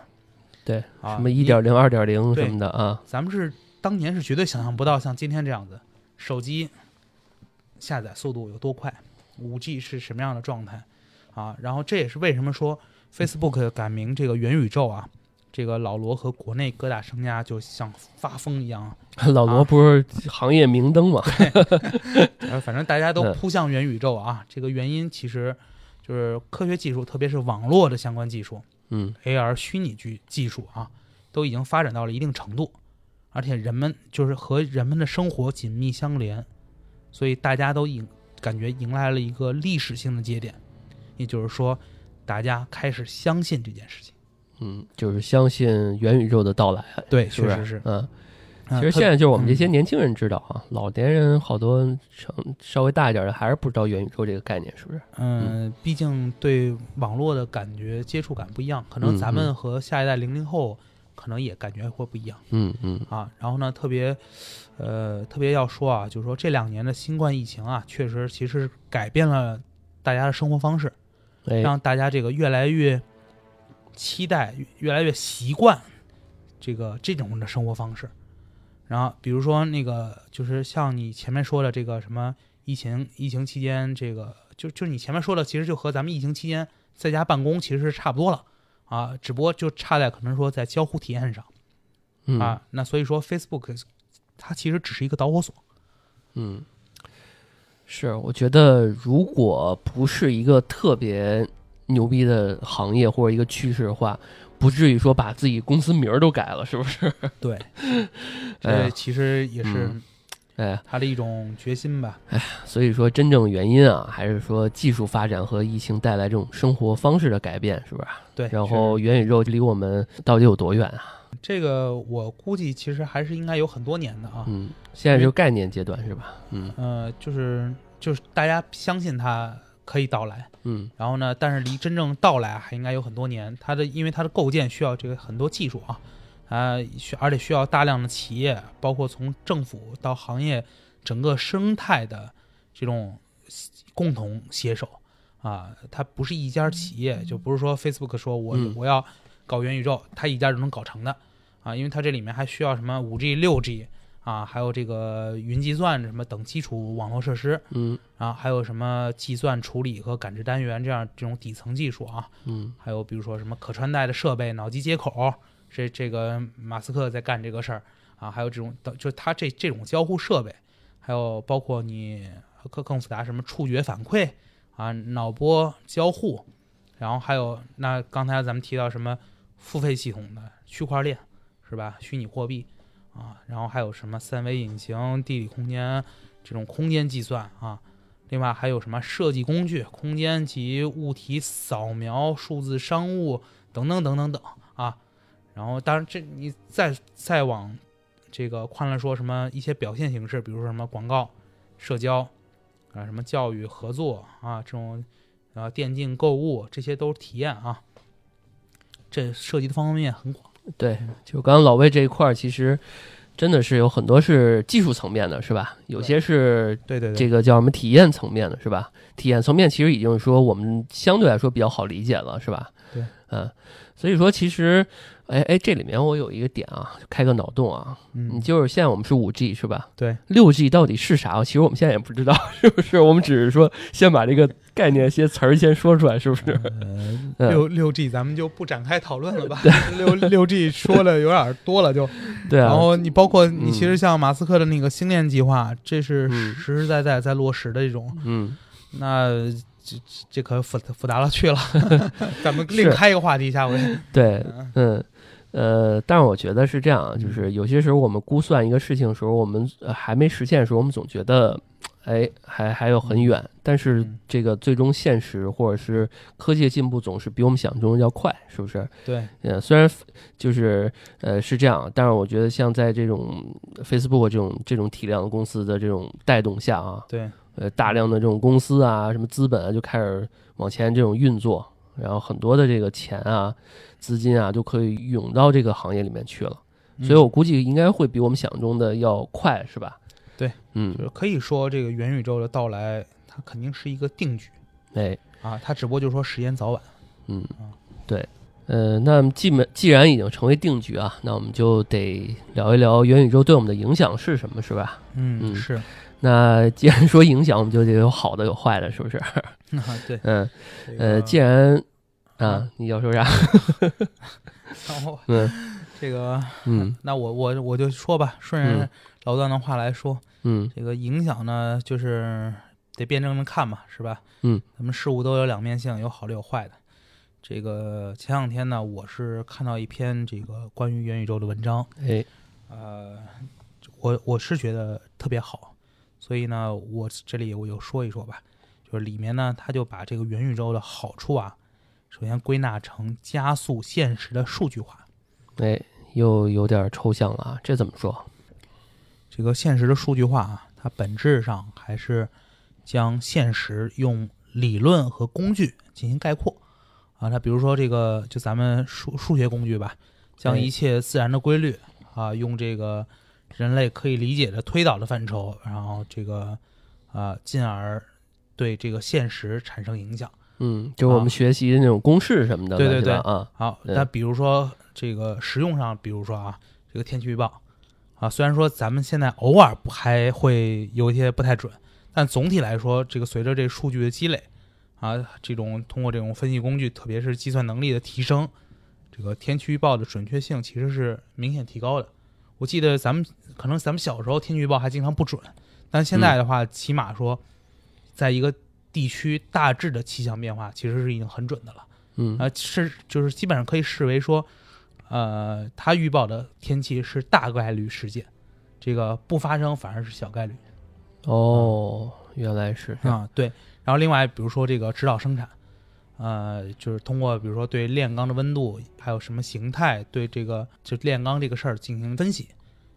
对，啊，什么一点零、二点零对什么的啊，咱们是当年是绝对想象不到像今天这样子，手机下载速度有多快，五 G 是什么样的状态啊？然后这也是为什么说 Facebook 改名这个元宇宙啊，这个老罗和国内各大商家就像发疯一样，老罗不是行业明灯嘛？呃，反正大家都嗯扑向元宇宙啊。这个原因其实就是科学技术，特别是网络的相关技术嗯，AR 虚拟技技术啊，都已经发展到了一定程度，而且人们就是和人们的生活紧密相连，所以大家都迎感觉迎来了一个历史性的节点，也就是说，大家开始相信这件事情。嗯，就是相信元宇宙的到来，对，是不是？确实是。嗯。嗯其实现在就是我们这些嗯年轻人知道啊，老年人好多成稍微大一点的还是不知道元宇宙这个概念，是不是？嗯，毕竟对网络的感觉接触感不一样，可能嗯咱们嗯和下一代零零后可能也感觉会不一样嗯嗯啊。然后呢，特别呃特别要说啊，就是说这两年的新冠疫情啊，确实其实改变了大家的生活方式，哎，让大家这个越来越期待，越越来越习惯这个这种的生活方式。然后比如说那个，就是像你前面说的这个什么疫情疫情期间，这个就就你前面说的，其实就和咱们疫情期间在家办公其实是差不多了啊，只不过就差在可能说在交互体验上嗯啊。那所以说 Facebook 它其实只是一个导火索。嗯，是，我觉得如果不是一个特别牛逼的行业或者一个趋势的话，不至于说把自己公司名儿都改了，是不是？对，哎这其实也是嗯哎，他的一种决心吧。哎所以说真正原因啊，还是说技术发展和疫情带来这种生活方式的改变，是不是？对，然后元宇宙离我们到底有多远啊？这个我估计其实还是应该有很多年的啊。嗯，现在就概念阶段是吧？嗯呃，就是就是大家相信它可以到来，嗯。然后呢，但是离真正到来还应该有很多年。它的因为它的构建需要这个很多技术啊，啊、需而且需要大量的企业，包括从政府到行业整个生态的这种共同携手。啊。它不是一家企业，就不是说 Facebook 说我、嗯。我要搞元宇宙，它一家就能搞成的。啊，因为它这里面还需要什么五 G、六 G 啊，还有这个云计算什么等基础网络设施嗯啊，还有什么计算处理和感知单元这样这种底层技术啊，嗯还有比如说什么可穿戴的设备、脑机接口，这这个马斯克在干这个事儿啊，还有这种等，就他这这种交互设备，还有包括你更更复杂什么触觉反馈啊、脑波交互，然后还有那刚才咱们提到什么付费系统的区块链是吧？虚拟货币啊，然后还有什么三维引擎、地理空间这种空间计算啊，另外还有什么设计工具、空间及物体扫描、数字商务等等等等等啊。然后，当然这你再再往这个宽了说，什么一些表现形式，比如说什么广告、社交啊，什么教育合作啊，这种啊电竞购物，这些都是体验啊。这涉及的方方面面很广。对，就刚刚老魏这一块儿，其实真的是有很多是技术层面的，是吧？有些是对对对，这个叫什么体验层面的，是吧？体验层面其实已经说我们相对来说比较好理解了，是吧？对，嗯，所以说其实，哎哎，这里面我有一个点啊，开个脑洞啊，嗯你嗯，就是现在我们是五 G 是吧？对，六 G 到底是啥？其实我们现在也不知道，是不是？我们只是说先把这个概念、些词儿先说出来，是不是？嗯。六六 G 咱们就不展开讨论了吧。六六 G 说的有点多了就，对啊，然后你包括你嗯其实像马斯克的那个星链计划，这是嗯。实实在在在落实的一种，嗯，那这这可复复杂了去了，咱们另开一个话题，下回。对，嗯。呃，但是我觉得是这样就是有些时候我们估算一个事情的时候，我们呃还没实现的时候，我们总觉得，哎，还还有很远。但是嗯这个最终现实或者是科技的进步总是比我们想象中要快，是不是？对，呃，虽然就是呃是这样，但是我觉得像在这种 Facebook 这种这种体量的公司的这种带动下啊，对，呃，大量的这种公司啊，什么资本啊，就开始往前这种运作，然后很多的这个钱啊、资金啊，就可以涌到这个行业里面去了。所以我估计应该会比我们想象中的要快，是吧？对，嗯。就，是可以说这个元宇宙的到来，它肯定是一个定局。哎，啊，它只不过就是说时间早晚。嗯。啊，对。呃，那么既没既然已经成为定局啊，那我们就得聊一聊元宇宙对我们的影响是什么，是吧？嗯是，那既然说影响，我们就得有好的有坏的，是不是？啊对，嗯，这呃，既然啊。啊，你要说啥？然后嗯。这个，嗯。那我我我就说吧，顺着嗯老段的话来说，嗯这个影响呢，就是得辩证的看嘛，是吧？嗯，咱们事物都有两面性，有好的有坏的。这个前两天呢，我是看到一篇这个关于元宇宙的文章，哎，呃，我我是觉得特别好，所以呢，我这里我就说一说吧，就是里面呢，他就把这个元宇宙的好处啊，首先归纳成加速现实的数据化。哎，又有点抽象了啊，这怎么说？这个现实的数据化啊，它本质上还是将现实用理论和工具进行概括。啊。它比如说这个，就咱们数数学工具吧，将哎一切自然的规律啊，用这个人类可以理解的推导的范畴，然后这个啊，进而对这个现实产生影响。嗯，就我们啊学习的那种公式什么的，对对对。啊，好，那比如说这个实用上，比如说啊，这个天气预报啊，虽然说咱们现在偶尔不还会有一些不太准，但总体来说，这个随着这数据的积累啊，这种通过这种分析工具，特别是计算能力的提升，这个天气预报的准确性其实是明显提高的。我记得咱们可能咱们小时候天气预报还经常不准，但现在的话，起码说，在一个地区大致的气象变化，其实是已经很准的了。嗯啊，是就是基本上可以视为说，呃，他预报的天气是大概率事件，这个不发生反而是小概率。哦，原来是。啊。对，然后另外比如说这个指导生产，呃，就是通过比如说对炼钢的温度还有什么形态，对这个就炼钢这个事儿进行分析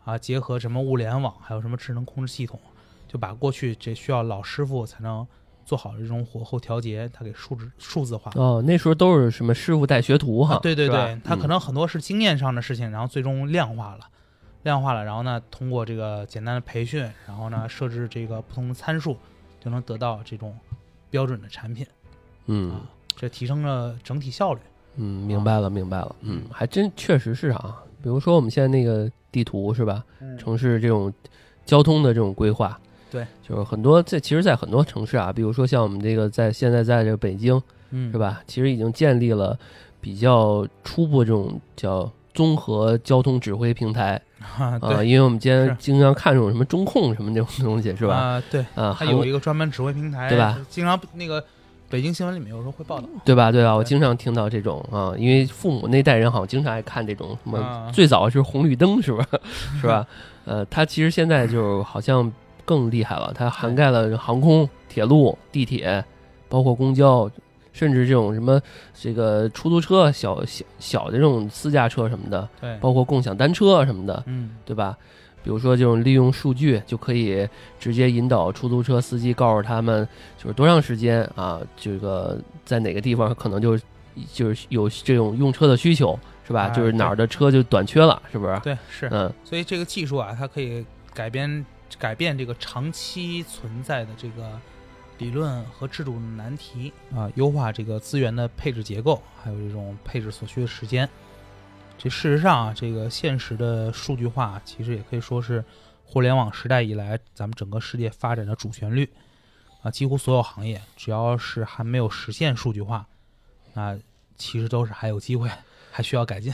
啊，结合什么物联网还有什么智能控制系统，就把过去这需要老师傅才能做好的这种火候调节，它给数字数字化。哦，那时候都是什么师傅带学徒哈，啊，对对对，他可嗯能很多是经验上的事情，然后最终量化了，量化了，然后呢，通过这个简单的培训，然后呢，设置这个不同的参数，就能得到这种标准的产品嗯啊，这提升了整体效率。嗯，明白了，明白了。嗯，还真确实是啊。比如说我们现在那个地图是吧？嗯城市这种交通的这种规划，对，就是很多在其实，在很多城市啊，比如说像我们这个在现在在这个北京嗯是？吧？其实已经建立了比较初步这种叫综合交通指挥平台 啊，因为我们今天经常看这种什么中控什么这种东西是吧？啊，对，啊，它韩有一个专门指挥平台，对吧？经常那个北京新闻里面有时候会报道。对吧？对吧？我经常听到这种啊，因为父母那代人好像经常爱看这种什么，啊最早是红绿灯，是吧？是吧？呃，他其实现在就好像更厉害了，它涵盖了航空、铁路、地铁，包括公交，甚至这种什么这个出租车、小小小的这种私家车什么的，对，包括共享单车什么的，嗯，对吧？比如说这种利用数据就可以直接引导出租车司机，告诉他们就是多长时间啊，这个在哪个地方可能就就是有这种用车的需求，是吧？啊就是哪儿的车就短缺了，是不是？对，是。嗯，所以这个技术啊，它可以改变改变这个长期存在的这个理论和制度难题啊，优化这个资源的配置结构，还有这种配置所需的时间。这事实上啊，这个现实的数据化，其实也可以说是互联网时代以来咱们整个世界发展的主旋律啊。几乎所有行业，只要是还没有实现数据化，啊，其实都是还有机会，还需要改进。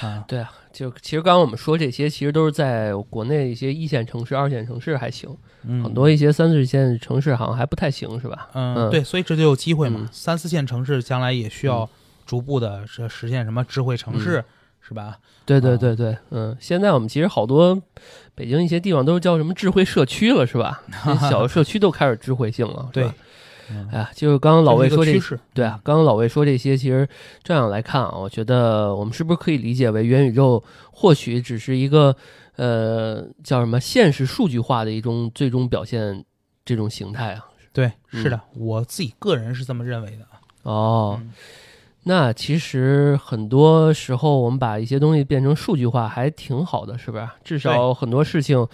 啊，对啊，就其实刚刚我们说这些，其实都是在国内一些一线城市、二线城市还行，嗯很多一些三四线城市好像还不太行，是吧？嗯，嗯对，所以这就有机会嘛。嗯三四线城市将来也需要逐步的实实现什么智慧城市，是吧？对对啊对对，嗯，现在我们其实好多北京一些地方都是叫什么智慧社区了，是吧？那小社区都开始智慧性了，是对哎呀，就是刚刚老魏说这这是一个趋，势，对啊，刚刚老魏说这些，其实这样来看啊，我觉得我们是不是可以理解为元宇宙或许只是一个呃叫什么现实数据化的一种最终表现这种形态啊？对，嗯是的，我自己个人是这么认为的。哦，嗯那其实很多时候我们把一些东西变成数据化还挺好的，是不是？至少很多事情，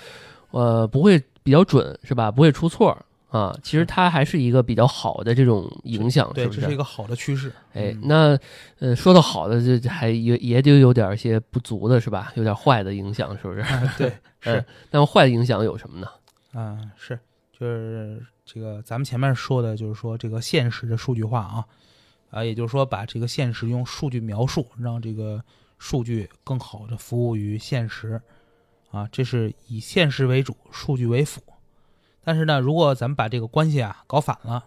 呃，不会比较准，是吧？不会出错啊。其实它还是一个比较好的这种影响，对，这是一？个好的趋势。哎嗯，那呃，说到好的，这这还也也得有点儿些不足的，是吧？有点坏的影响，是不是？对，是嗯，那么坏的影响有什么呢？啊，是，就是这个咱们前面说的，就是说这个现实的数据化啊，啊，也就是说把这个现实用数据描述，让这个数据更好的服务于现实，啊，这是以现实为主，数据为辅。但是呢，如果咱们把这个关系啊搞反了，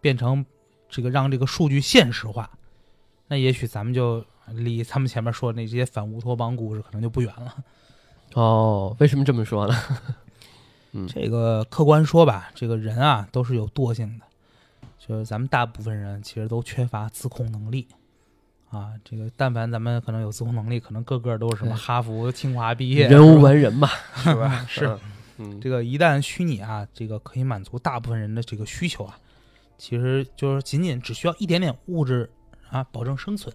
变成这个让这个数据现实化，那也许咱们就离他们前面说的那些反乌托邦故事可能就不远了。哦，为什么这么说呢？这个客观说吧，这个人啊都是有惰性的，就是咱们大部分人其实都缺乏自控能力啊。这个但凡咱们可能有自控能力，可能个个都是什么哈佛、清华毕业，人无完人嘛，是吧？是嗯，这个一旦虚拟啊，这个可以满足大部分人的这个需求啊，其实就是仅仅只需要一点点物质啊，保证生存。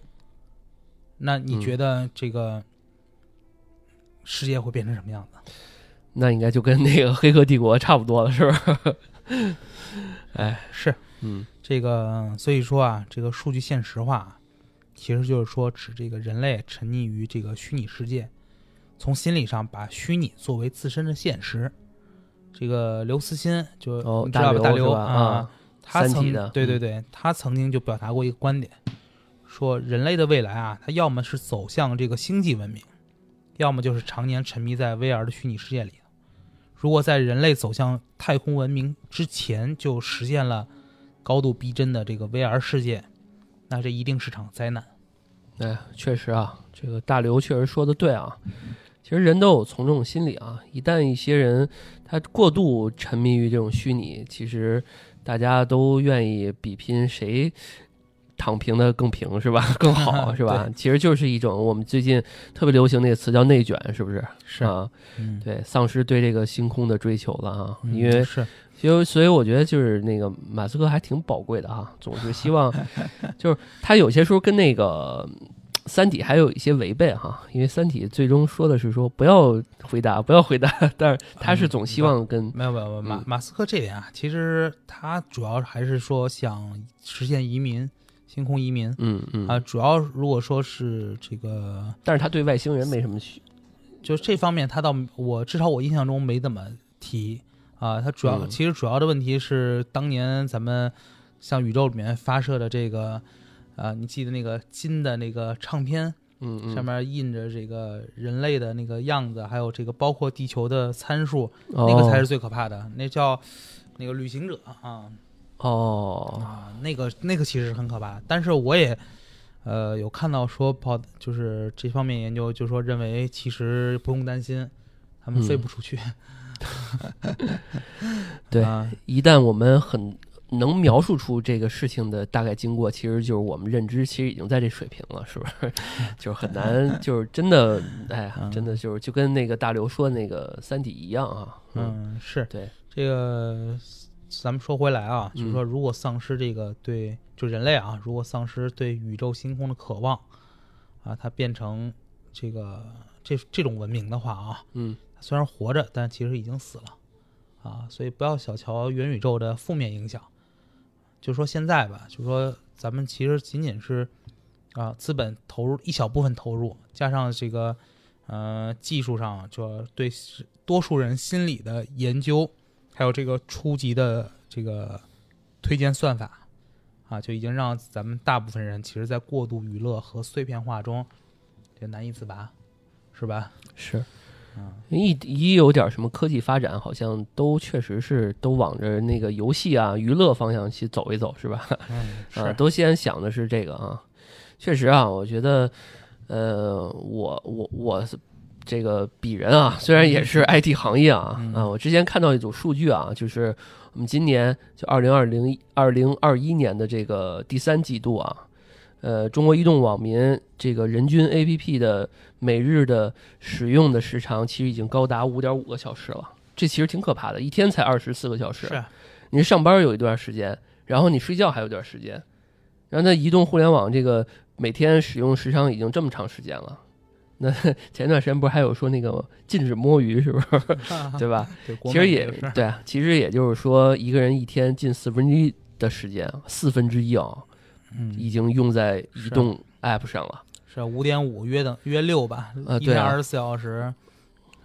那你嗯觉得这个世界会变成什么样子？那应该就跟那个《黑客帝国》差不多了，是吧？哎，是嗯这个，所以说啊，这个数据现实化，其实就是说指这个人类沉溺于这个虚拟世界，从心理上把虚拟作为自身的现实。这个刘慈欣就、哦你知道吧？大刘啊他曾三体的嗯对对对，他曾经就表达过一个观点，说人类的未来啊，他要么是走向这个星际文明，要么就是常年沉迷在 VR 的虚拟世界里。如果在人类走向太空文明之前就实现了高度逼真的这个 VR 世界，那这一定是场灾难。哎，确实啊，这个大刘确实说的对啊。其实人都有从众心理啊，一旦一些人他过度沉迷于这种虚拟，其实大家都愿意比拼谁躺平的更平是吧？更好 是吧？其实就是一种我们最近特别流行那个词叫内卷，是不是？是啊，嗯，对，丧失对这个星空的追求了啊，嗯因为是其实，所以我觉得就是那个马斯克还挺宝贵的哈，总是希望，就是他有些时候跟那个《三体》还有一些违背哈，因为《三体》最终说的是说不要回答，不要回答，但是他是总希望跟没有没有没有马嗯。马斯克这点啊，其实他主要还是说想实现移民，星空移民。嗯嗯。啊，主要如果说是这个，但是他对外星人没什么需，就这方面，他倒我至少我印象中没怎么提啊。他主要、嗯。其实主要的问题是当年咱们向宇宙里面发射的这个，啊，你记得那个金的那个唱片，嗯嗯，上面印着这个人类的那个样子，还有这个包括地球的参数，哦那个才是最可怕的，那叫那个旅行者啊哦，啊，那个那个其实很可怕。但是我也呃有看到说跑，就是这方面研究，就说认为其实不用担心，他们嗯飞不出去。对啊一旦我们很能描述出这个事情的大概经过，其实就是我们认知其实已经在这水平了，是不是？就是很难，就是真的，哎真的就是就跟那个大刘说那个《三体》一样啊，嗯，是。对，这个，咱们说回来啊，就是说，嗯如果丧失这个对就人类啊，如果丧失对宇宙星空的渴望啊，它变成这个这这种文明的话啊，嗯。它虽然活着，但其实已经死了。啊，所以不要小瞧元宇宙的负面影响。就说现在吧，就说咱们其实仅仅是啊资本投入一小部分投入，加上这个呃技术上就对多数人心理的研究，还有这个初级的这个推荐算法啊，就已经让咱们大部分人其实在过度娱乐和碎片化中就难以自拔，是吧？是。嗯一一有点什么科技发展，好像都确实是都往着那个游戏啊、娱乐方向去走一走，是吧？嗯，啊，是，都先想的是这个啊。确实啊，我觉得，呃，我我我这个鄙人啊，虽然也是 IT 行业啊，嗯啊，我之前看到一组数据啊，就是我们今年就二零二零二零二一年的这个第三季度啊，呃，中国移动网民这个人均 APP 的每日的使用的时长，其实已经高达五点五个小时了。这其实挺可怕的，一天才二十四个小时。是你上班有一段时间，然后你睡觉还有段时间，然后那移动互联网这个每天使用时长已经这么长时间了。那 前段时间不是还有说那个禁止摸鱼，是不是？对吧？其实也对啊，其实也就是说，一个人一天近四分之一的时间，四分之一啊，嗯，已经用在移动 App 上了。是五点五约等约六吧，一啊对二十四小时。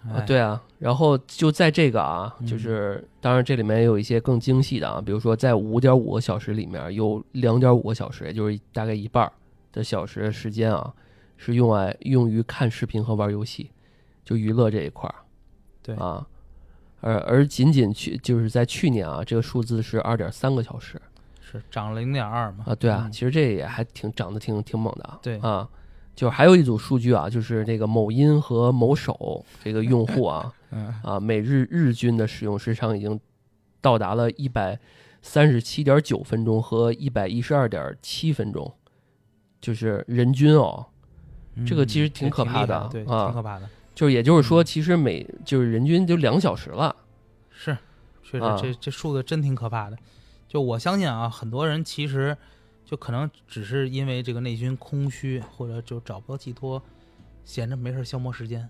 啊，哎，对啊，然后就在这个啊，嗯就是当然这里面也有一些更精细的啊，比如说在五点五个小时里面有两点五个小时，也就是大概一半的小时的时间啊，是用来用于看视频和玩游戏，就娱乐这一块儿。对啊，而而仅仅去就是在去年啊，这个数字是二点三个小时是涨了零点二嘛？啊，对啊，嗯其实这也还挺涨得挺挺猛的啊。对啊，就还有一组数据啊，就是这个某音和某手这个用户啊。嗯，啊，每日日均的使用时长已经到达了一百三十七点九分钟和一百一十二点七分钟，就是人均哦，这个其实嗯挺可怕的的，对，啊挺可怕的。就是也就是说，嗯其实每就是人均就两小时了，是，确实啊这这数字真挺可怕的。就我相信啊，很多人其实就可能只是因为这个内心空虚，或者就找不到寄托，闲着没事消磨时间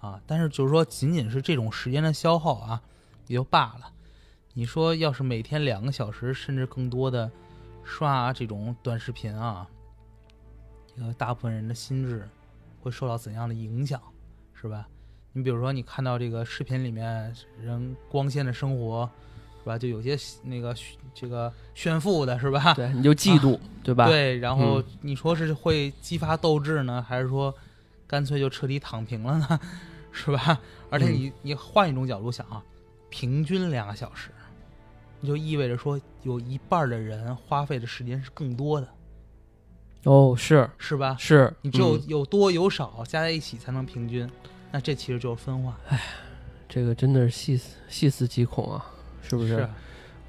啊。但是就是说，仅仅是这种时间的消耗啊，也就罢了。你说要是每天两个小时甚至更多的刷这种短视频啊，这个大部分人的心智会受到怎样的影响，是吧？你比如说，你看到这个视频里面人光鲜的生活，吧？就有些那个这个炫富的，是吧？对，你就嫉妒，对吧？，对，然后嗯你说是会激发斗志呢，还是说干脆就彻底躺平了呢？是吧？而且嗯你你换一种角度想啊，平均两个小时，你就意味着说有一半的人花费的时间是更多的，哦，是是吧？是，你只有嗯有多有少加在一起才能平均，那这其实就是分化，哎这个真的是细思细思极恐啊，是不是？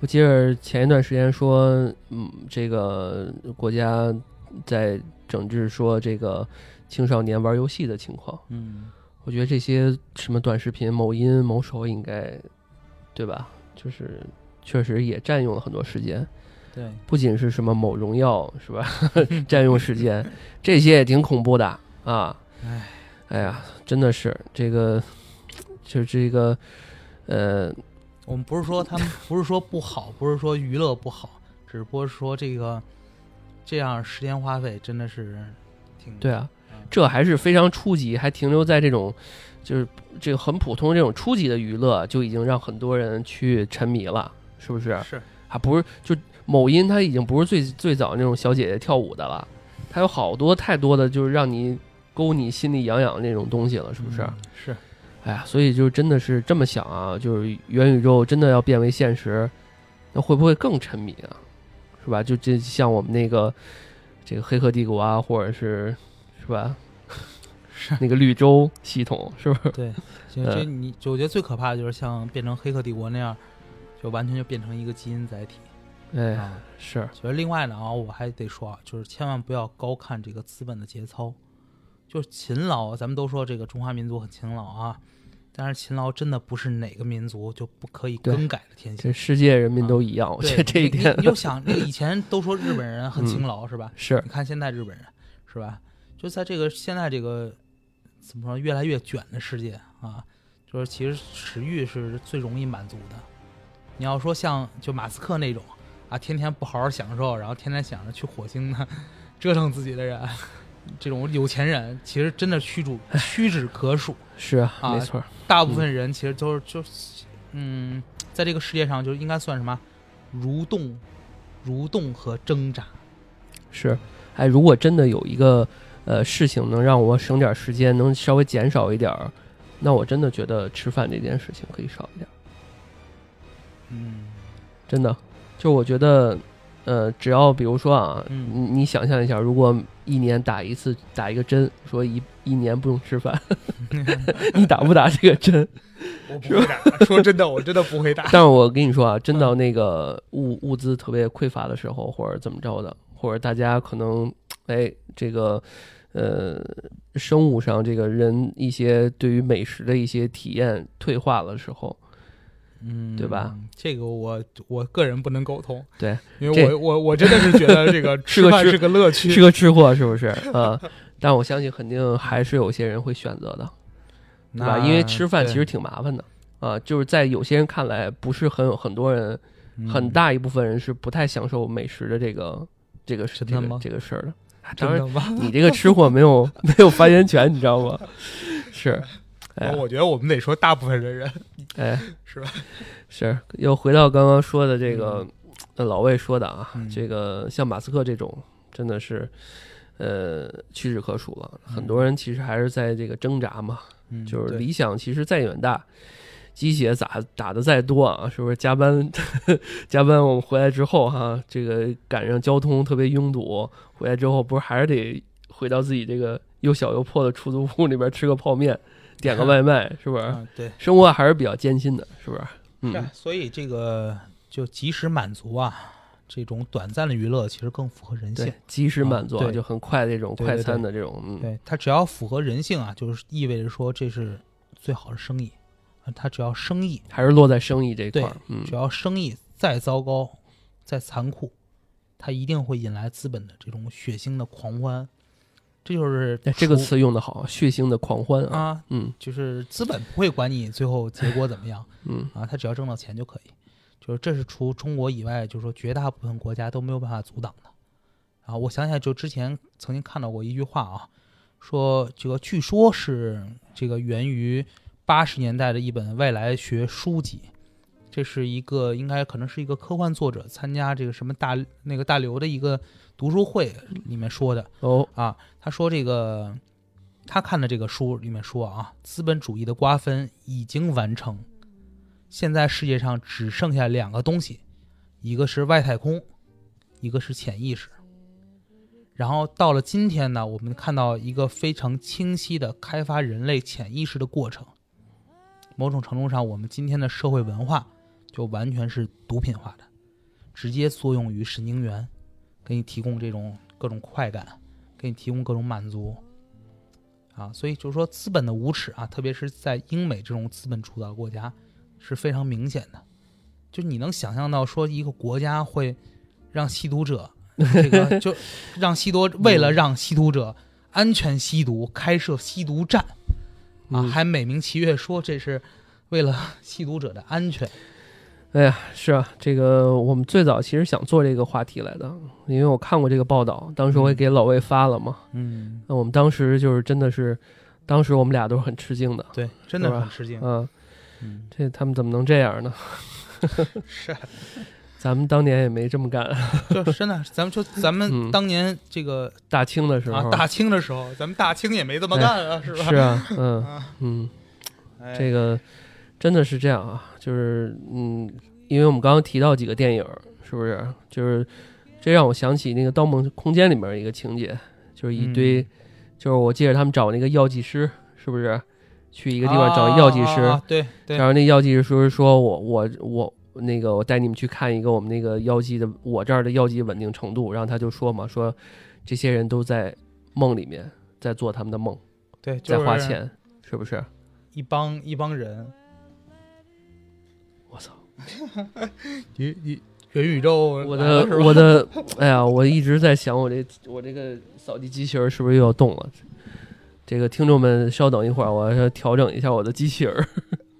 我记得前一段时间说，嗯，这个国家在整治说这个青少年玩游戏的情况。嗯，我觉得这些什么短视频、某音、某手应该，对吧？就是确实也占用了很多时间，对，不仅是什么某荣耀是吧，占用时间，这些也挺恐怖的啊。哎，哎呀，真的是这个，就是这个，呃，我们不是说他们不是说不好，不是说娱乐不好，只不过说这个这样时间花费真的是挺对啊嗯，这还是非常初级，还停留在这种就是这个很普通这种初级的娱乐，就已经让很多人去沉迷了，是不是？是还不是就某音，它已经不是最最早那种小姐姐跳舞的了，它有好多太多的就是让你勾你心里痒痒的那种东西了，是不是？嗯是哎呀，所以就真的是这么想啊，就是元宇宙真的要变为现实，那会不会更沉迷啊？是吧？就这像我们那个这个《黑客帝国》啊，或者是是吧？是那个绿洲系统，是不是？对，就呃这你就我觉得最可怕的就是像变成黑客帝国那样，就完全就变成一个基因载体哎，啊。是，觉得另外呢啊，我还得说啊，就是千万不要高看这个资本的节操，就是勤劳。咱们都说这个中华民族很勤劳啊，但是勤劳真的不是哪个民族就不可以更改的天性。这世界人民都一样，我觉得这一点你就想，那以前都说日本人很勤劳、是吧？是你看现在日本人是吧？就在这个现在这个怎么说越来越卷的世界啊，就是其实食欲是最容易满足的。你要说像就马斯克那种啊，天天不好好享受，然后天天想着去火星呢，折腾自己的人，这种有钱人其实真的屈指屈指可数。是啊，啊没错，大部分人其实都是就是嗯，在这个世界上就应该算什么蠕动、蠕动和挣扎。是。哎，如果真的有一个呃事情能让我省点时间，能稍微减少一点儿，那我真的觉得吃饭这件事情可以少一点。嗯真的，就我觉得，呃，只要比如说啊，嗯你你想象一下，如果一年打一次打一个针，说一一年不用吃饭，你打不打这个针？我不会打，说真的，我真的不会打。但是我跟你说啊，真到那个物物资特别匮乏的时候，或者怎么着的，或者大家可能，哎，这个，呃，生物上这个人一些对于美食的一些体验退化了的时候，嗯，对吧？这个我我个人不能沟通，对，因为我我我真的是觉得这个吃 吃饭是个乐趣，是个吃货，是不是？呃、但我相信肯定还是有些人会选择的，对吧？因为吃饭其实挺麻烦的啊，就是在有些人看来，不是很有很多人，很嗯大一部分人是不太享受美食的这个这个这个真的吗这个事儿的。当然？你这个吃货没有 没有发言权，你知道吗？是，哎我觉得我们得说大部分的人哎，是吧？是又回到刚刚说的这个、呃老魏说的啊，嗯这个像马斯克这种真的是呃屈指可数了。嗯很多人其实还是在这个挣扎嘛，嗯就是理想其实再远大，鸡血打打的再多啊，是不是加班加班？我们回来之后哈，这个赶上交通特别拥堵，回来之后不是还是得回到自己这个又小又破的出租屋里边吃个泡面，点个外卖，是不是？啊对。生活还是比较艰辛的，是不是？嗯所以这个就及时满足啊，这种短暂的娱乐其实更符合人性对。，及时满足啊，啊对就很快的这种快餐的这种，嗯，对，它只要符合人性啊，就是意味着说这是最好的生意啊。它只要生意，还是落在生意这一块儿，嗯只，要生意再糟糕、再残酷，它一定会引来资本的这种血腥的狂欢。这就是哎这个词用的好，血腥的狂欢啊，啊，嗯就是资本不会管你最后结果怎么样嗯，啊，他只要挣到钱就可以。就是这是除中国以外，就是说绝大部分国家都没有办法阻挡的。啊，我想起来，就之前曾经看到过一句话啊，说这个据说是这个源于八十年代的一本外来学书籍，这是一个应该可能是一个科幻作者参加这个什么大那个大刘的一个读书会里面说的。哦，啊，他说这个他看的这个书里面说啊，资本主义的瓜分已经完成，现在世界上只剩下两个东西，一个是外太空，一个是潜意识。然后到了今天呢，我们看到一个非常清晰的开发人类潜意识的过程。某种程度上，我们今天的社会文化就完全是毒品化的，直接作用于神经元，给你提供这种各种快感，给你提供各种满足。啊，所以就是说，资本的无耻啊，特别是在英美这种资本主导国家，是非常明显的。就你能想象到，说一个国家会让吸毒者，这个 就让吸毒，为了让吸毒者安全吸毒，开设吸毒站，啊，嗯还美名其曰说这是为了 吸毒者的安全。哎呀，是啊，这个我们最早其实想做这个话题来的，因为我看过这个报道，当时我也给老魏发了嘛。嗯，那我们当时就是真的是，当时我们俩都是很吃惊的。对，真的很吃惊。嗯，嗯，这他们怎么能这样呢？是，咱们当年也没这么干。就真的，咱们就咱们嗯当年这个大清的时候，啊大清的时候，咱们大清也没这么干啊，是吧？是啊，嗯啊，嗯，哎这个真的是这样啊，就是嗯，因为我们刚刚提到几个电影，是不是？就是这让我想起那个《盗梦空间》里面一个情节，就是一堆，嗯就是我记得他们找那个药剂师，是不是？去一个地方找药剂师，对对然后那药剂师说说我我我那个我带你们去看一个我们那个药剂的我这儿的药剂稳定程度，然后他就说嘛说这些人都在梦里面在做他们的梦，对，在就是花钱，是不是？一帮一帮人，我操！一一元宇宙我的我的，哎呀，我一直在想我这我这个扫地机器人是不是又要动了？这个听众们稍等一会儿，我要调整一下我的机器人。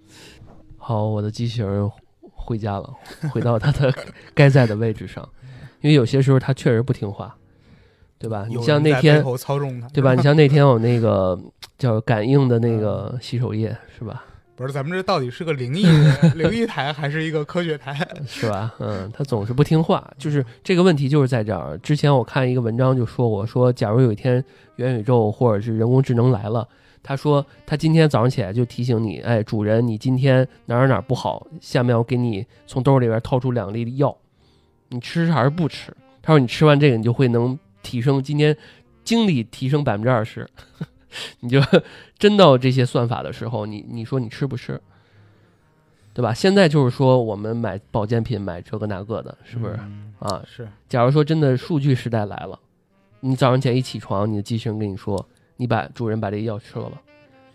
好，我的机器人回家了，回到它的 该在的位置上。因为有些时候它确实不听话，对吧？你像那天，后操纵它，对吧？你像那天我那个叫感应的那个洗手液，是吧？不是咱们这到底是个灵异 灵异台还是一个科学台？是吧？嗯，他总是不听话，就是这个问题就是在这儿。之前我看一个文章就说过，说假如有一天元宇宙或者是人工智能来了，他说他今天早上起来就提醒你，哎，主人，你今天哪儿哪儿不好，下面我给你从兜里边掏出两粒药，你吃还是不吃？他说你吃完这个，你就会能提升今天精力提升百分之二十。你就 真到这些算法的时候，你你说你吃不吃？对吧？现在就是说，我们买保健品买这个那个的，是不是、嗯啊？是，假如说真的数据时代来了，你早上起来一起床，你的机器人跟你说，你把主人把这药吃了吧，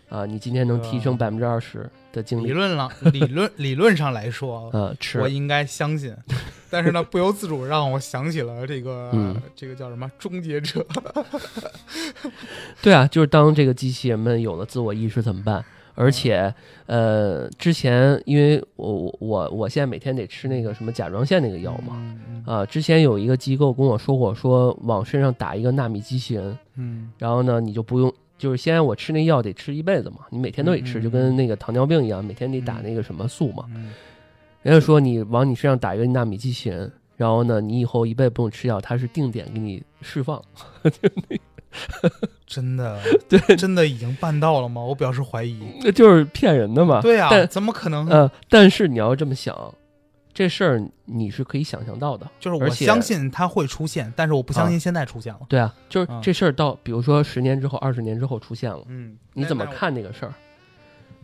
啊，你今天能提升百分之二十的经历，理论了理论理论上来说，呃，吃我应该相信，但是呢，不由自主让我想起了这个、嗯这个叫什么终结者，对啊，就是当这个机器人们有了自我意识怎么办？而且，呃，之前因为我我我我现在每天得吃那个什么甲状腺那个药嘛，啊，之前有一个机构跟我说过，说往身上打一个纳米机器人，嗯。然后呢，你就不用，就是现在我吃那药得吃一辈子嘛，你每天都得吃，嗯嗯就跟那个糖尿病一样，每天得打那个什么素嘛。嗯人家说你往你身上打一个纳米机器人，然后呢，你以后一辈子不用吃药，它是定点给你释放。真的 对，真的已经办到了吗？我表示怀疑。那就是骗人的嘛。对呀、但怎么可能？呃，但是你要这么想，这事儿你是可以想象到的。就是我相信它会出现，但是我不相信现在出现了。对啊，就是嗯这事儿到，比如说十年之后、二十年之后出现了，嗯，你怎么？看这个事儿？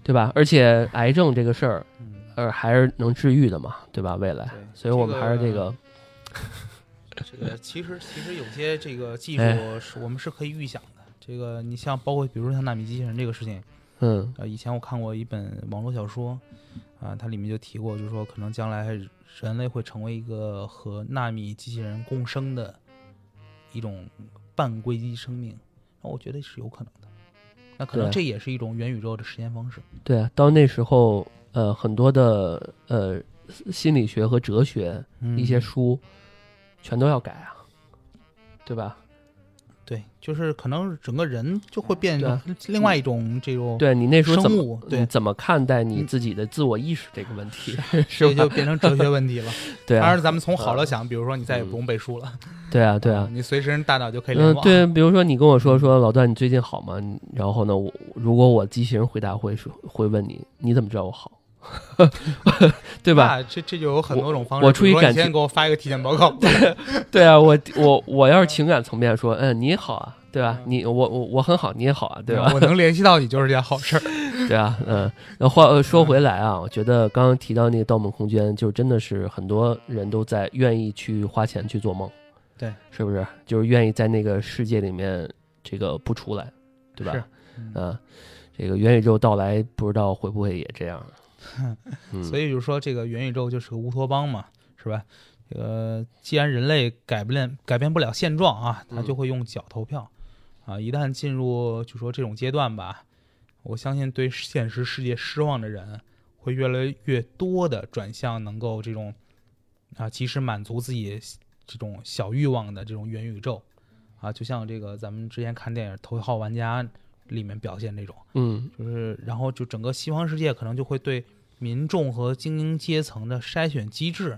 对吧？而且癌症这个事儿，嗯呃，还是能治愈的嘛，对吧？未来，所以我们还是这个，这个其实其实有些这个技哎术是我们是可以预想的。这个你像包括比如说像纳米机器人这个事情，嗯呃，以前我看过一本网络小说，啊、它里面就提过，就是说可能将来人类会成为一个和纳米机器人共生的一种半硅基生命，那我觉得是有可能的。那可能这也是一种元宇宙的实验方式。对啊，到那时候，呃，很多的呃心理学和哲学嗯一些书，全都要改啊，对吧？对，就是可能整个人就会变对啊成另外一种这种对你那时候怎么对你，怎么看待你嗯自己的自我意识这个问题，这是吧？就变成哲学问题了。对啊当然，，咱们从好了想，比如说你再也不用背书了，对啊，对啊。你随时大脑就可以联嗯，网。对，比如说你跟我说说老段你最近好吗？然后呢，我如果我机器人回答会说会问你你怎么知道我好，对吧？那这这就有很多种方式。我出于感情先给我发一个体检报告。对啊，我我我要是情感层面说，嗯，你好啊，对吧？你我我我很好，你也好啊，对吧？我能联系到你就是件好事儿。对啊，嗯，那话呃说回来啊，我觉得刚刚提到那个《盗梦空间》，就真的是很多人都在愿意去花钱去做梦，对，是不是？就是愿意在那个世界里面这个不出来，对吧？是嗯、这个元宇宙到来，不知道会不会也这样？嗯，所以就是说，这个元宇宙就是个乌托邦嘛，是吧？这个既然人类改变改变不了现状啊，他嗯就会用脚投票啊。一旦进入就说这种阶段吧，我相信对现实世界失望的人会越来越多的转向能够这种啊及时满足自己这种小欲望的这种元宇宙啊，就像这个咱们之前看电影《头号玩家》里面表现这种，嗯就是然后就整个西方世界可能就会对民众和精英阶层的筛选机制，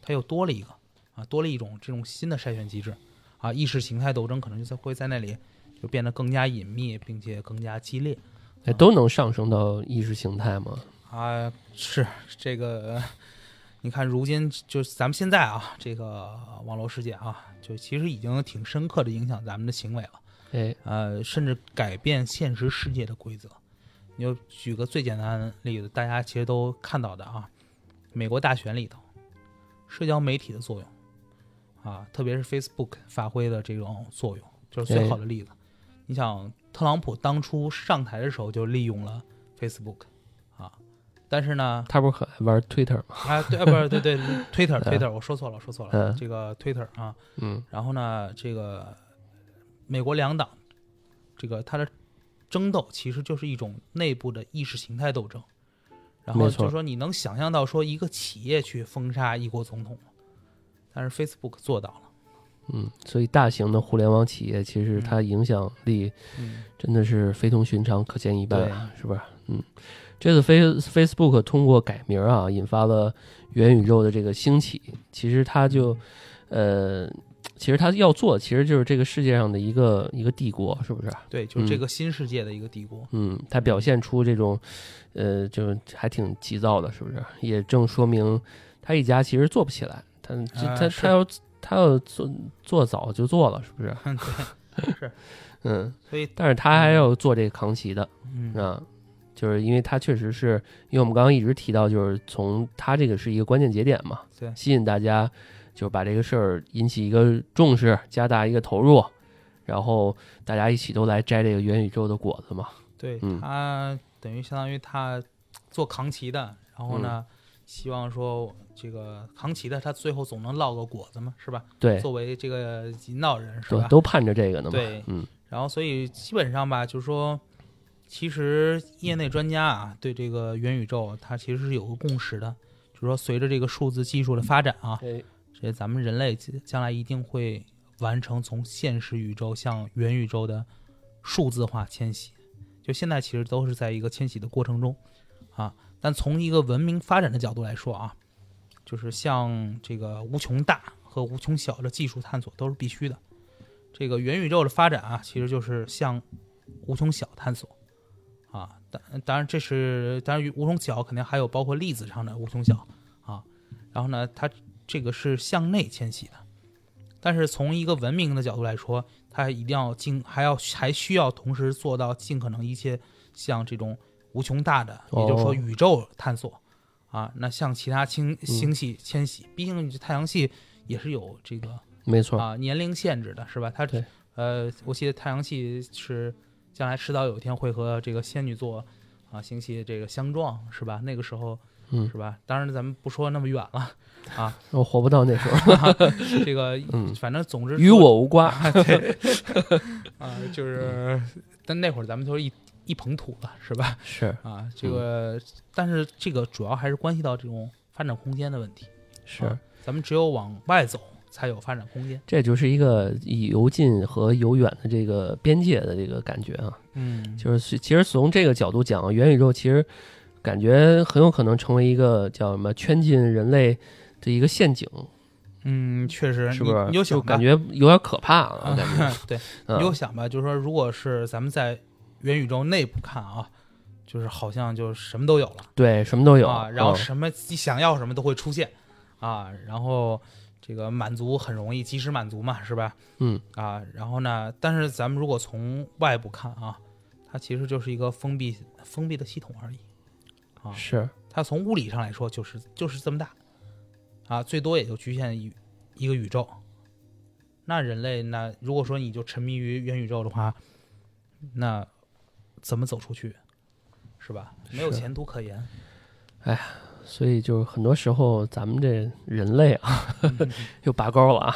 它又多了一个啊，多了一种这种新的筛选机制啊，意识形态斗争可能就在会在那里就变得更加隐秘，并且更加激烈。哎，都能上升到意识形态吗？啊，是这个，你看，如今就咱们现在啊，这个网络世界啊，就其实已经挺深刻的影响咱们的行为了，哎，呃，甚至改变现实世界的规则。你就举个最简单的例子，大家其实都看到的啊，美国大选里头，社交媒体的作用啊，特别是 Facebook 发挥的这种作用，就是最好的例子。你想，特朗普当初上台的时候就利用了 Facebook 啊，但是呢，他不是很爱玩 Twitter 吗？啊，对，啊，不是，对对，Twitter Twitter，我说错了，我说错了，嗯这个 Twitter 啊，嗯然后呢，这个美国两党，这个它的争斗其实就是一种内部的意识形态斗争。然后就是说，你能想象到说一个企业去封杀一国总统？但是 Facebook 做到了。嗯，所以大型的互联网企业其实它影响力，真的是非同寻常，可见一斑啊，是不是？嗯，这次 Face Facebook 通过改名啊，引发了元宇宙的这个兴起。其实它就，呃，其实他要做，其实就是这个世界上的一个一个帝国，是不是？对，就是嗯这个新世界的一个帝国。嗯，他表现出这种，呃，就还挺急躁的，是不是？也正说明他一家其实做不起来，他这他他要他要做做早就做了，是不是？对，是，嗯，所以，但是他还要做这个扛旗的嗯，啊，就是因为他确实是因为我们刚刚一直提到，就是从他这个是一个关键节点嘛，对吸引大家，就是把这个事儿引起一个重视，加大一个投入，然后大家一起都来摘这个元宇宙的果子嘛。对嗯他等于相当于他做扛旗的，然后呢，希望说这个扛旗的他最后总能落个果子嘛，是吧？对，作为这个引导人是吧？都都盼着这个呢嘛。对嗯然后所以基本上吧，就是说，其实业内专家啊对这个元宇宙它其实是有个共识的，就是说随着这个数字技术的发展啊，哎，这咱们人类将来一定会完成从现实宇宙向元宇宙的数字化迁徙。就现在其实都是在一个迁徙的过程中啊，但从一个文明发展的角度来说啊，就是像这个无穷大和无穷小的技术探索都是必须的。这个元宇宙的发展啊，其实就是向无穷小探索啊。当当然这是当然无穷小肯定还有包括粒子上的无穷小啊。然后呢，它这个是向内迁徙的，但是从一个文明的角度来说，它一定要尽还要还需要同时做到尽可能一切像这种无穷大的，也就是说哦宇宙探索啊。那向其他星星系迁徙，毕竟太阳系也是有这个没错。啊年龄限制的，是吧？它呃，我记得太阳系是将来迟早有一天会和这个仙女座啊星系这个相撞，是吧？那个时候，嗯是吧？当然咱们不说那么远了啊，我活不到那时候 这个嗯反正总之与我无关。啊，就是但那会儿咱们都是一一捧土了，是吧？是啊，这个但是这个主要还是关系到这种发展空间的问题，是啊，咱们只有往外走才有发展空间。这就是一个以由近和由远的这个边界的这个感觉啊。嗯就是其实从这个角度讲，元宇宙其实感觉很有可能成为一个叫什么圈禁人类的一个陷阱，嗯，确实，是不是？你你就想感觉有点可怕了，感觉。对，嗯你就想吧，就是说，如果是咱们在元宇宙内部看啊，就是好像就什么都有了对，什么都有。啊，然后嗯什么你想要什么都会出现啊，然后这个满足很容易，及时满足嘛，是吧？嗯啊，然后呢，但是咱们如果从外部看啊，它其实就是一个封闭封闭的系统而已啊，是它从物理上来说就是就是这么大啊，最多也就局限于一个宇宙。那人类那如果说你就沉迷于元宇宙的话，那怎么走出去？是吧？没有前途可言。哎所以就是很多时候咱们这人类啊，又拔高了啊。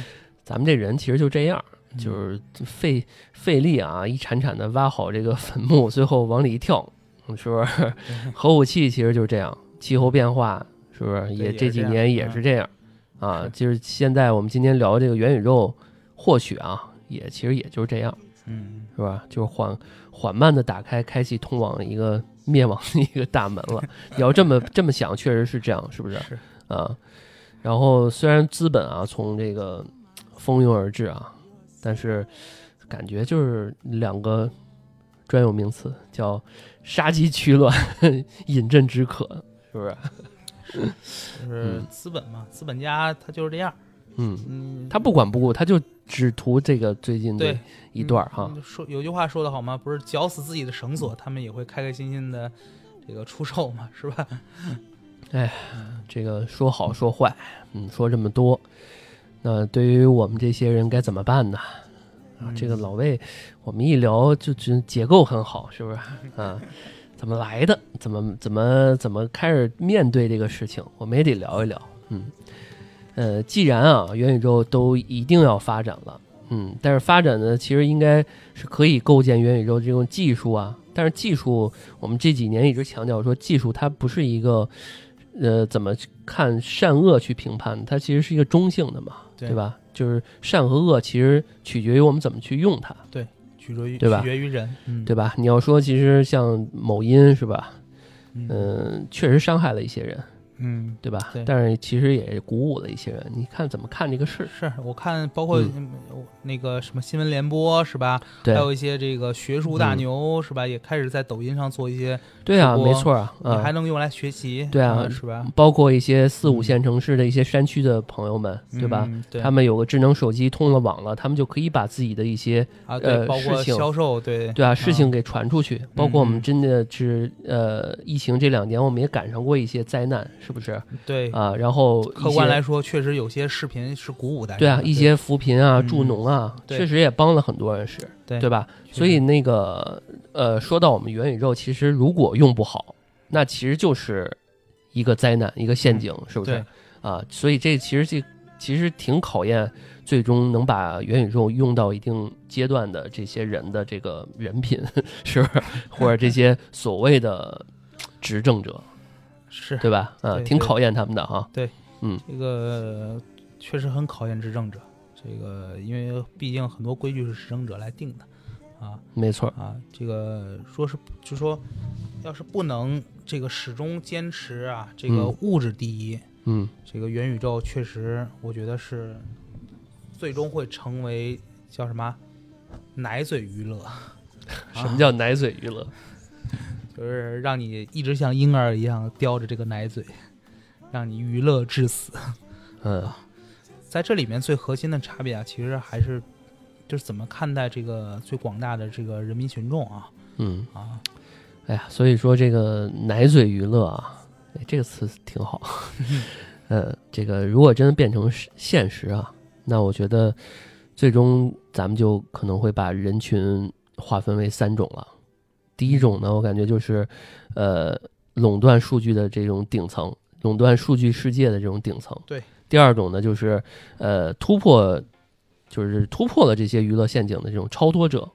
咱们这人其实就这样，嗯就是费费力啊，一铲铲的挖好这个坟墓，最后往里一跳是不是？核武器其实就是这样，气候变化是不是？也这几年也嗯是这样啊。就是现在我们今天聊这个元宇宙，或许啊，也其实也就是这样，嗯，是吧？就是缓缓慢的打开，开启通往一个灭亡的一个大门了。你要这么这么想，确实是这样，是不是？是啊。然后虽然资本啊从这个蜂拥而至啊，但是感觉就是两个专有名词，叫杀鸡取卵，饮鸩止渴，是不是？就是资本嘛，资本家他就是这样。嗯，嗯，他不管不顾，他就只图这个最近的一段儿哈。嗯说有句话说的好吗？不是绞死自己的绳索，他们也会开开心心的这个出售嘛，是吧？哎这个说好说坏，嗯，说这么多，那对于我们这些人该怎么办呢？啊，这个老魏，我们一聊就觉结构很好，是不是？啊，怎么来的？怎么怎么怎么开始面对这个事情？我们也得聊一聊。嗯，呃，既然啊元宇宙都一定要发展了，嗯，但是发展呢，其实应该是可以构建元宇宙这种技术啊。但是技术，我们这几年一直强调说，技术它不是一个，呃，怎么看善恶去评判，它其实是一个中性的嘛，对对吧？就是善和恶其实取决于我们怎么去用它，取决于对吧？取决于人，嗯，对吧？你要说其实像某音是吧，嗯。嗯，确实伤害了一些人，嗯，对吧？对但是其实也鼓舞了一些人。你看怎么看这个事？是我看包括那个什么新闻联播是吧？对还有一些这个学术大嗯牛是吧？也开始在抖音上做一些，对啊，没错啊，你还啊，能用来学习，对啊是吧？包括一些四五嗯线城市的一些山区的朋友们，对吧？他们有个智能手机通了网了，他们就可以把自己的一些啊，对，呃包括事情销售，对对啊事情嗯给传出去。包括我们嗯真的是呃，疫情这两年我们也赶上过一些灾难，是不是对，啊？然后客观来说，确实有些视频是鼓舞大家的。对啊，一些扶贫啊、嗯助农啊，确实也帮了很多人是，对对吧？所以那个呃，说到我们元宇宙，其实如果用不好，那其实就是一个灾难，一个陷阱，是不是？啊，所以这其实这其实挺考验最终能把元宇宙用到一定阶段的这些人的这个人品，是不是？或者这些所谓的执政者，是对吧？啊，对对挺考验他们的哈。对，嗯这个确实很考验执政者。这个因为毕竟很多规矩是执政者来定的啊没错，啊，这个说是就说，要是不能这个始终坚持啊，这个嗯物质第一，嗯，这个元宇宙确实我觉得是最终会成为叫什么奶嘴娱乐。什么叫奶嘴娱乐？就是让你一直像婴儿一样叼着这个奶嘴，让你娱乐至死。嗯在这里面最核心的差别啊，其实还是就是怎么看待这个最广大的这个人民群众啊嗯。啊，哎呀，所以说这个奶嘴娱乐啊，哎，这个词挺好。呃，这个如果真的变成现实啊，那我觉得最终咱们就可能会把人群划分为三种了。第一种呢，我感觉就是呃垄断数据的这种顶层，垄断数据世界的这种顶层。对。第二种呢，就是呃突破，就是突破了这些娱乐陷阱的这种超脱者。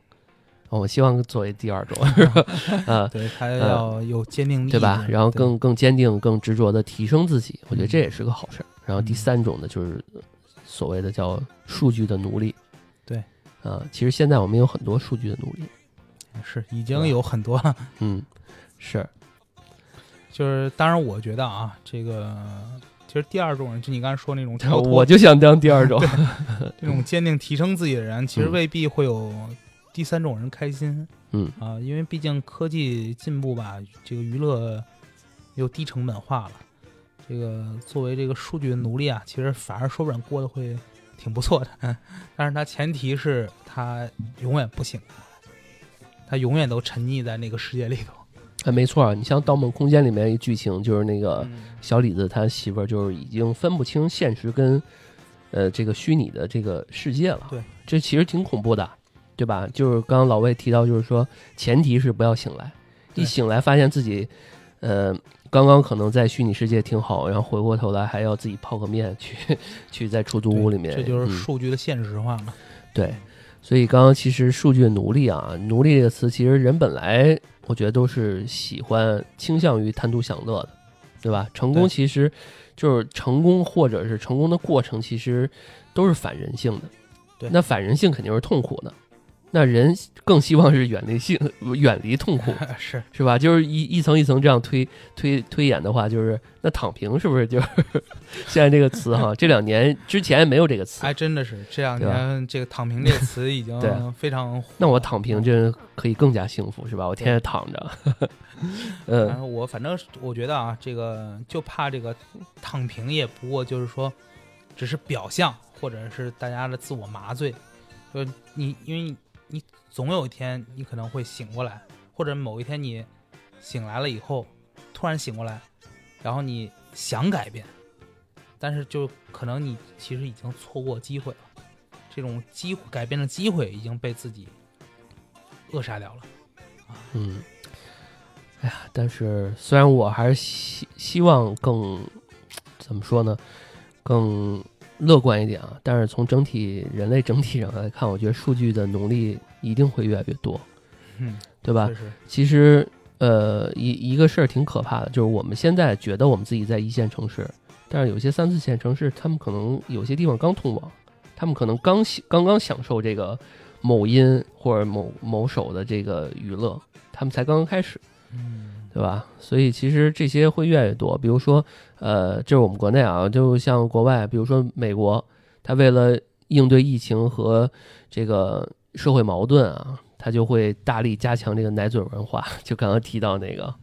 哦我希望作为第二种，是吧？啊，对他要有坚定力，对吧？然后更更坚定、更执着的提升自己，我觉得嗯这也是个好事儿。然后第三种呢，就是所谓的叫数据的奴隶。对，啊，其实现在我们有很多数据的奴隶。是已经有很多了。嗯，是，就是当然，我觉得啊，这个其实第二种人，就你刚才说那种我就想当第二种。这种坚定提升自己的人，其实嗯未必会有第三种人开心。嗯啊，因为毕竟科技进步吧，这个娱乐又低成本化了。这个作为这个数据的奴隶啊，其实反而说不准过得会挺不错的。但是它前提是他永远不醒过来，他永远都沉溺在那个世界里头。哎，没错儿，你像《盗梦空间》里面一剧情，就是那个嗯小李子他媳妇儿，就是已经分不清现实跟呃这个虚拟的这个世界了。对，这其实挺恐怖的，对吧？就是刚刚老魏提到，就是说前提是不要醒来，一醒来发现自己呃刚刚可能在虚拟世界挺好，然后回过头来还要自己泡个面去 去在出租屋里面，这就是嗯数据的现实化嘛。对，所以刚刚其实数据的奴隶啊，奴隶这个词，其实人本来我觉得都是喜欢倾向于贪图享乐的，对吧？成功其实就是成功，或者是成功的过程，其实都是反人性的。对那反人性肯定是痛苦的。那人更希望是远离性，远离痛苦，是是吧？就是一一层一层这样推推推演的话，就是那躺平是不是就是现在这个词哈？这两年之前没有这个词，哎，真的是这两年这个“躺平”这个词已经非常火。那我躺平真可以更加幸福，是吧？我天天躺着，然嗯，后我反正我觉得啊，这个就怕这个躺平，也不过就是说，只是表象，或者是大家的自我麻醉。就你，因为你总有一天你可能会醒过来，或者某一天你醒来了以后，突然醒过来，然后你想改变，但是就可能你其实已经错过机会了，这种机改变的机会已经被自己扼杀掉了。嗯，哎呀，但是虽然我还是希希望更怎么说呢，更乐观一点啊，但是从整体人类整体上来看，我觉得数据的奴隶一定会越来越多，嗯，对吧？其实，呃，一一个事儿挺可怕的，就是我们现在觉得我们自己在一线城市，但是有些三四线城市，他们可能有些地方刚通网，他们可能刚享刚刚享受这个某音或者某某手的这个娱乐，他们才刚刚开始，嗯。对吧？所以其实这些会越来越多。比如说，呃，这是我们国内啊，就像国外，比如说美国，他为了应对疫情和这个社会矛盾啊，他就会大力加强这个奶嘴文化。就刚刚提到那个，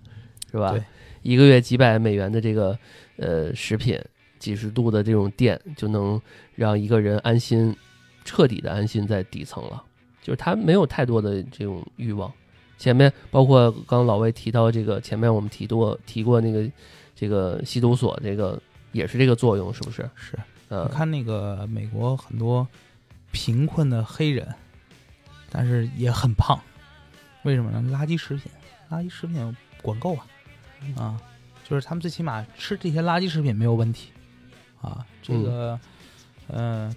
是吧？一个月几百美元的这个呃食品，几十度的这种电，就能让一个人安心，彻底的安心在底层了。就是他没有太多的这种欲望。前面包括刚刚老魏提到这个，前面我们提过提过那个这个吸毒所，这个也是这个作用，是不是？是，呃，看那个美国很多贫困的黑人，但是也很胖，为什么呢？垃圾食品，垃圾食品管够啊，啊，就是他们最起码吃这些垃圾食品没有问题，啊，这个，嗯、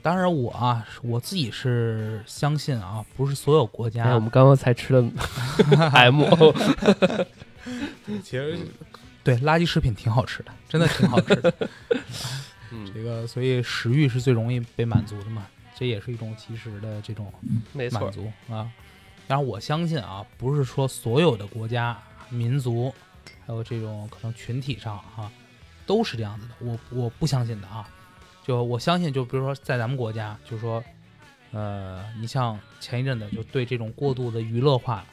当然我啊，我自己是相信啊，不是所有国哎，家我们刚刚才吃了 M，其实对垃圾食品挺好吃的，真的挺好吃的。嗯，这个，所以食欲是最容易被满足的嘛，这也是一种及时的这种，满足啊。当然，我相信啊，不是说所有的国家、民族，还有这种可能群体上啊，都是这样子的。我我不相信的啊。就我相信，就比如说在咱们国家，就是说，呃，你像前一阵子就对这种过度的娱乐化，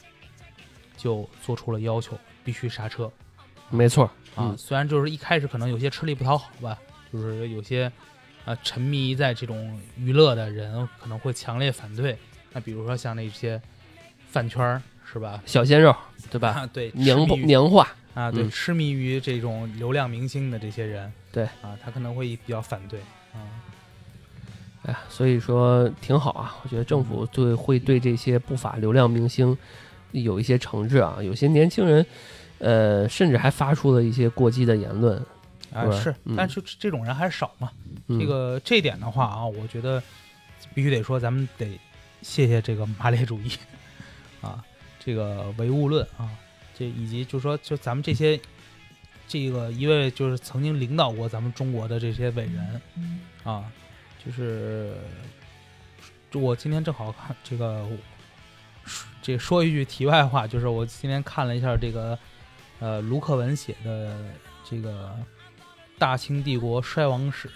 就做出了要求，必须刹车。没错啊，嗯虽然就是一开始可能有些吃力不讨好吧，就是有些呃沉迷在这种娱乐的人可能会强烈反对。那比如说像那些饭圈儿是吧？小鲜肉，对吧？啊，对，娘娘化，啊，对，嗯痴迷于这种流量明星的这些人，对啊，他可能会比较反对啊。哎呀，所以说挺好啊。我觉得政府对会对这些不法流量明星有一些惩治啊。有些年轻人，呃，甚至还发出了一些过激的言论。啊，是但是这种人还是少嘛。嗯、这个这点的话啊，我觉得必须得说，咱们得谢谢这个马列主义 啊，这个唯物论啊，这以及就是说，就咱们这些这个一位就是曾经领导过咱们中国的这些伟人啊，就是就我今天正好看这个，这说一句题外话，就是我今天看了一下这个呃卢克文写的这个。大清帝国衰亡史，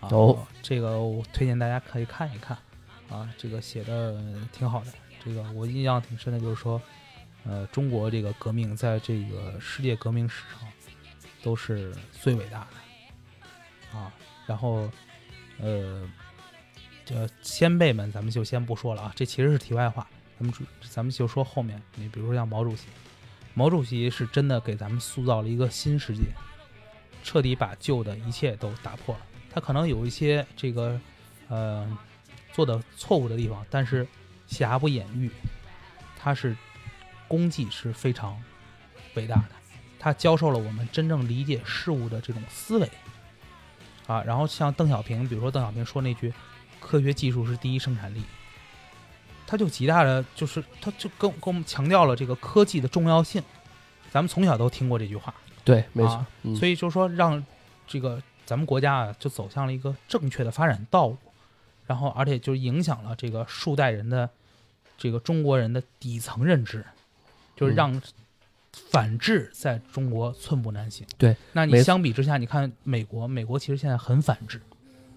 啊、哦，这个我推荐大家可以看一看，啊，这个写的挺好的。这个我印象挺深的，就是说，呃，中国这个革命在这个世界革命史上都是最伟大的，啊，然后，呃，这先辈们咱们就先不说了啊，这其实是题外话，咱们主咱们就说后面，你比如说像毛主席，毛主席是真的给咱们塑造了一个新世界。彻底把旧的一切都打破了。他可能有一些这个，呃，做的错误的地方，但是瑕不掩瑜。他是功绩是非常伟大的，他教授了我们真正理解事物的这种思维。啊，然后像邓小平，比如说邓小平说那句“科学技术是第一生产力”，他就极大的就是他就跟跟我们强调了这个科技的重要性。咱们从小都听过这句话，对，没错啊，嗯所以就是说让这个咱们国家啊就走向了一个正确的发展道路，然后而且就影响了这个数代人的这个中国人的底层认知，就是嗯让反制在中国寸步难行。对，那你相比之下，你看美国，美国其实现在很反制，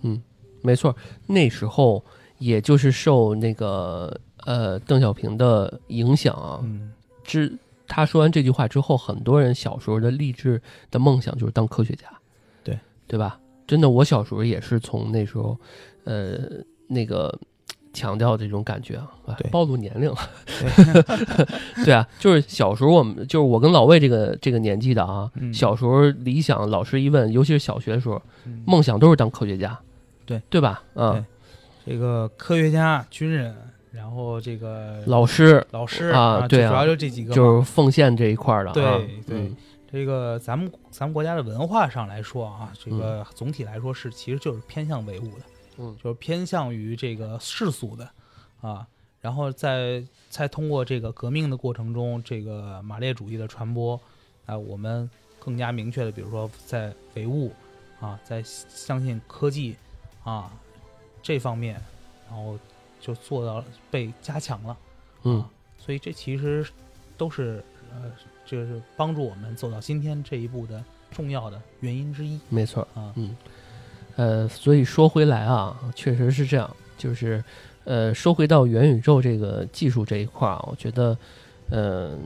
嗯没错，那时候也就是受那个呃邓小平的影响啊，嗯，之他说完这句话之后，很多人小时候的励志的梦想就是当科学家，对。对吧？真的，我小时候也是从那时候，呃，那个强调这种感觉啊，啊对。暴露年龄了，对啊，就是小时候我们就是我跟老魏这个这个年纪的啊，嗯。小时候理想，老师一问，尤其是小学的时候，嗯。梦想都是当科学家，对。对吧？啊、对。这个科学家、军人，然后这个老师。老师啊对啊。主要就这几个，就是奉献这一块儿的啊，对对嗯这个咱们咱们国家的文化上来说啊，这嗯个总体来说是其实就是偏向唯物的，嗯就是偏向于这个世俗的啊，然后在在通过这个革命的过程中，这个马列主义的传播啊，我们更加明确的，比如说在唯物啊，在相信科技啊这方面，然后就做到了被加强了。嗯啊，所以这其实都是呃，就是帮助我们走到今天这一步的重要的原因之一没错。啊。嗯，呃，所以说回来啊，确实是这样，就是呃，说回到元宇宙这个技术这一块儿啊，我觉得，嗯、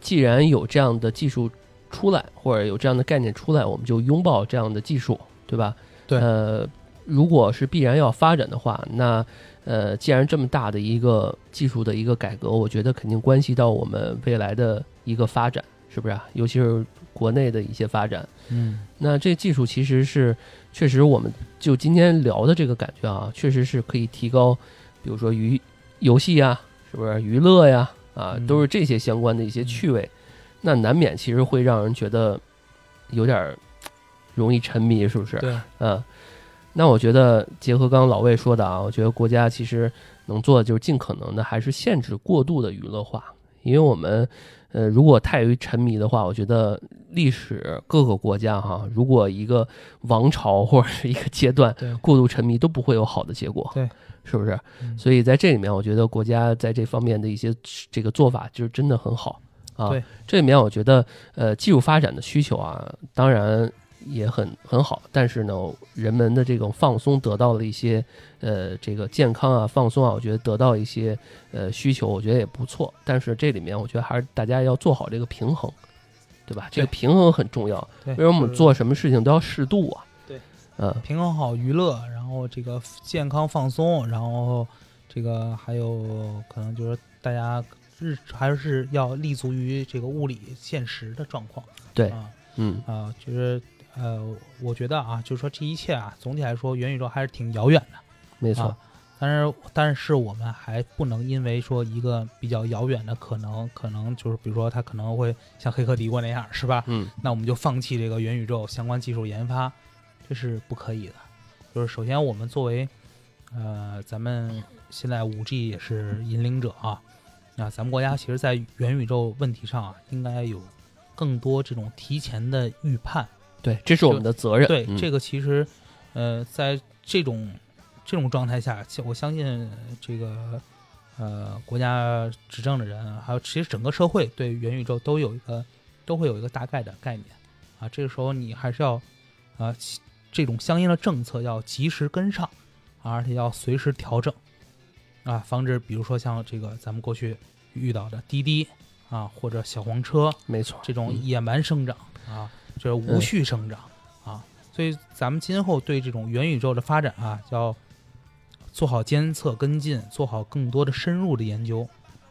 既然有这样的技术出来，或者有这样的概念出来，我们就拥抱这样的技术，对吧？对呃，如果是必然要发展的话，那呃，既然这么大的一个技术的一个改革，我觉得肯定关系到我们未来的一个发展，是不是啊？尤其是国内的一些发展。嗯，那这技术其实是确实，我们就今天聊的这个感觉啊，确实是可以提高，比如说娱游戏呀，是不是？娱乐呀，啊，嗯。都是这些相关的一些趣味，那难免其实会让人觉得有点儿容易沉迷，是不是？对，嗯，那我觉得结合刚刚老魏说的啊，我觉得国家其实能做的就是尽可能的还是限制过度的娱乐化，因为我们呃如果太于沉迷的话，我觉得历史各个国家哈，如果一个王朝或者是一个阶段过度沉迷，都不会有好的结果，对，是不是？嗯所以在这里面，我觉得国家在这方面的一些这个做法就是真的很好啊。对，这里面我觉得呃技术发展的需求啊，当然也很很好，但是呢，人们的这种放松得到了一些呃这个健康啊放松啊，我觉得得到一些呃需求，我觉得也不错。但是这里面我觉得还是大家要做好这个平衡，对吧？这个平衡很重要。对，为什么我们做什么事情都要适度啊？对，嗯，平衡好娱乐，然后这个健康放松，然后这个还有可能就是大家日还是要立足于这个物理现实的状况。对，啊嗯，啊，就是呃，我觉得啊，就是说这一切啊，总体来说，元宇宙还是挺遥远的。没错，啊但是，但是我们还不能因为说一个比较遥远的可能，可能就是比如说它可能会像黑客帝国那样，是吧？嗯，那我们就放弃这个元宇宙相关技术研发，这是不可以的。就是首先，我们作为呃，咱们现在五 G 也是引领者啊，那咱们国家其实，在元宇宙问题上啊，应该有更多这种提前的预判。对，这是我们的责任。对，嗯这个其实，呃，在这种这种状态下，其我相信这个呃国家执政的人，还有其实整个社会对元宇宙都有一个都会有一个大概的概念啊。这个时候你还是要啊、其这种相应的政策要及时跟上，啊而且要随时调整啊，防止比如说像这个咱们过去遇到的滴滴啊或者小黄车没错，这种嗯野蛮生长啊，就是无序生长啊，所以咱们今后对这种元宇宙的发展啊，要做好监测跟进，做好更多的深入的研究。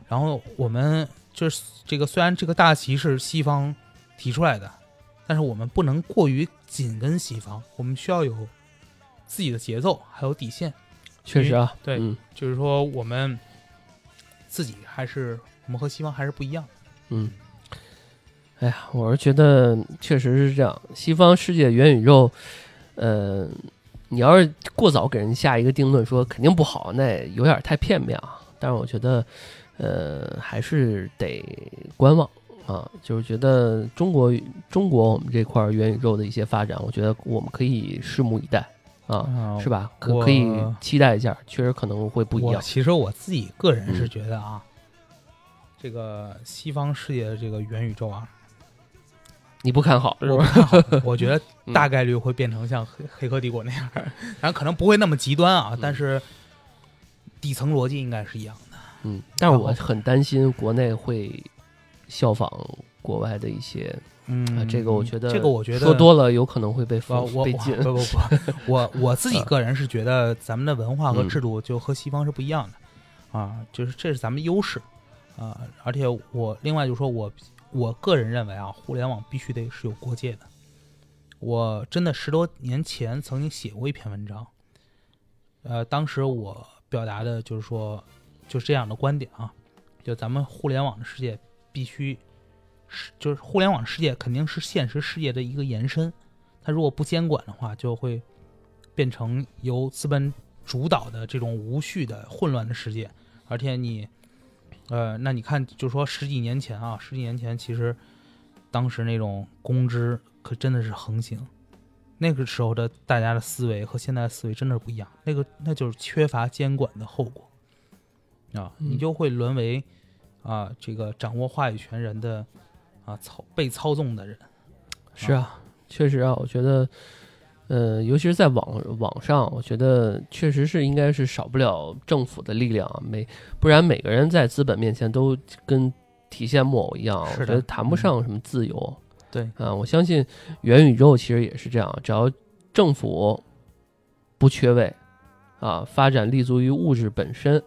然后我们就是这个，虽然这个大旗是西方提出来的，但是我们不能过于紧跟西方，我们需要有自己的节奏，还有底线。确实啊，对嗯就是说，我们自己还是我们和西方还是不一样的。嗯。哎呀，我是觉得确实是这样。西方世界元宇宙，呃，你要是过早给人下一个定论说肯定不好，那有点太片面啊。但是我觉得，呃，还是得观望啊。就是觉得中国中国我们这块元宇宙的一些发展，我觉得我们可以拭目以待啊，啊是吧？可可以期待一下，确实可能会不一样。其实我自己个人是嗯觉得啊，这个西方世界的这个元宇宙啊，你不看好是吧？我觉得嗯大概率会变成像黑《黑客帝国》那样，然后可能不会那么极端啊，嗯但是底层逻辑应该是一样的。嗯，但是我很担心国内会效仿国外的一些嗯啊，这个我觉得这个我觉得说多了有可能会被我封我我被禁。不不不，我我自己个人是觉得咱们的文化和嗯制度就和西方是不一样的，啊，就是这是咱们优势啊，而且我另外就说我我个人认为啊，互联网必须得是有国界的。我真的十多年前曾经写过一篇文章，呃，当时我表达的就是说，就是这样的观点啊，就咱们互联网的世界必须是，就是互联网世界肯定是现实世界的一个延伸，它如果不监管的话，就会变成由资本主导的这种无序的混乱的世界。而且你，呃，那你看，就说十几年前啊，十几年前其实当时那种公知可真的是横行，那个时候的大家的思维和现在的思维真的是不一样，那个那就是缺乏监管的后果。啊，嗯。你就会沦为啊这个掌握话语权人的啊操被操纵的人。是啊，确实啊，我觉得，呃，尤其是在网网上，我觉得确实是应该是少不了政府的力量啊，每不然每个人在资本面前都跟提线木偶一样，我觉得谈不上什么自由。对，啊，我相信元宇宙其实也是这样，只要政府不缺位啊，发展立足于物质本身，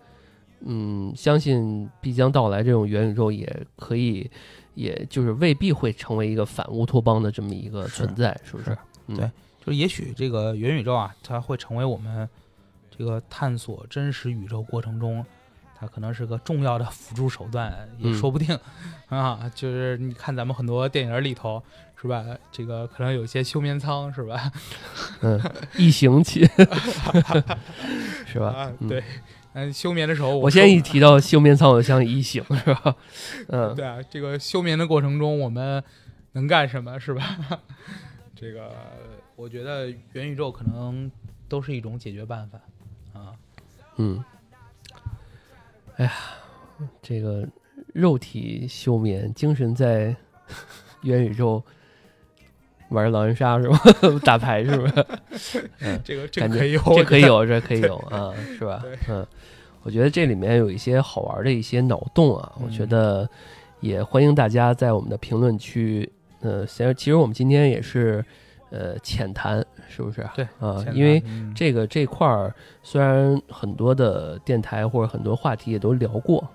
嗯，相信必将到来这种元宇宙也可以，也就是未必会成为一个反乌托邦的这么一个存在，是不是是？嗯对就也许这个元宇宙啊，它会成为我们这个探索真实宇宙过程中，它可能是个重要的辅助手段，也嗯说不定、啊。就是你看咱们很多电影里头，是吧？这个可能有一些休眠舱，是吧？嗯，异形期 是吧对。嗯，休眠的时候我，我现在一提到休眠舱，我就想起异形，是吧？嗯，对啊，这个休眠的过程中，我们能干什么，是吧？这个我觉得元宇宙可能都是一种解决办法啊。嗯，哎呀，这个肉体休眠，精神在 元宇宙玩狼人杀是吧？打牌是吧？嗯，这个这可以有，这可以有，这可以有啊，是吧？嗯，我觉得这里面有一些好玩的一些脑洞啊，我觉嗯得也欢迎大家在我们的评论区，呃，其实其实我们今天也是呃浅谈，是不是？对啊因为嗯这个这块儿虽然很多的电台或者很多话题也都聊过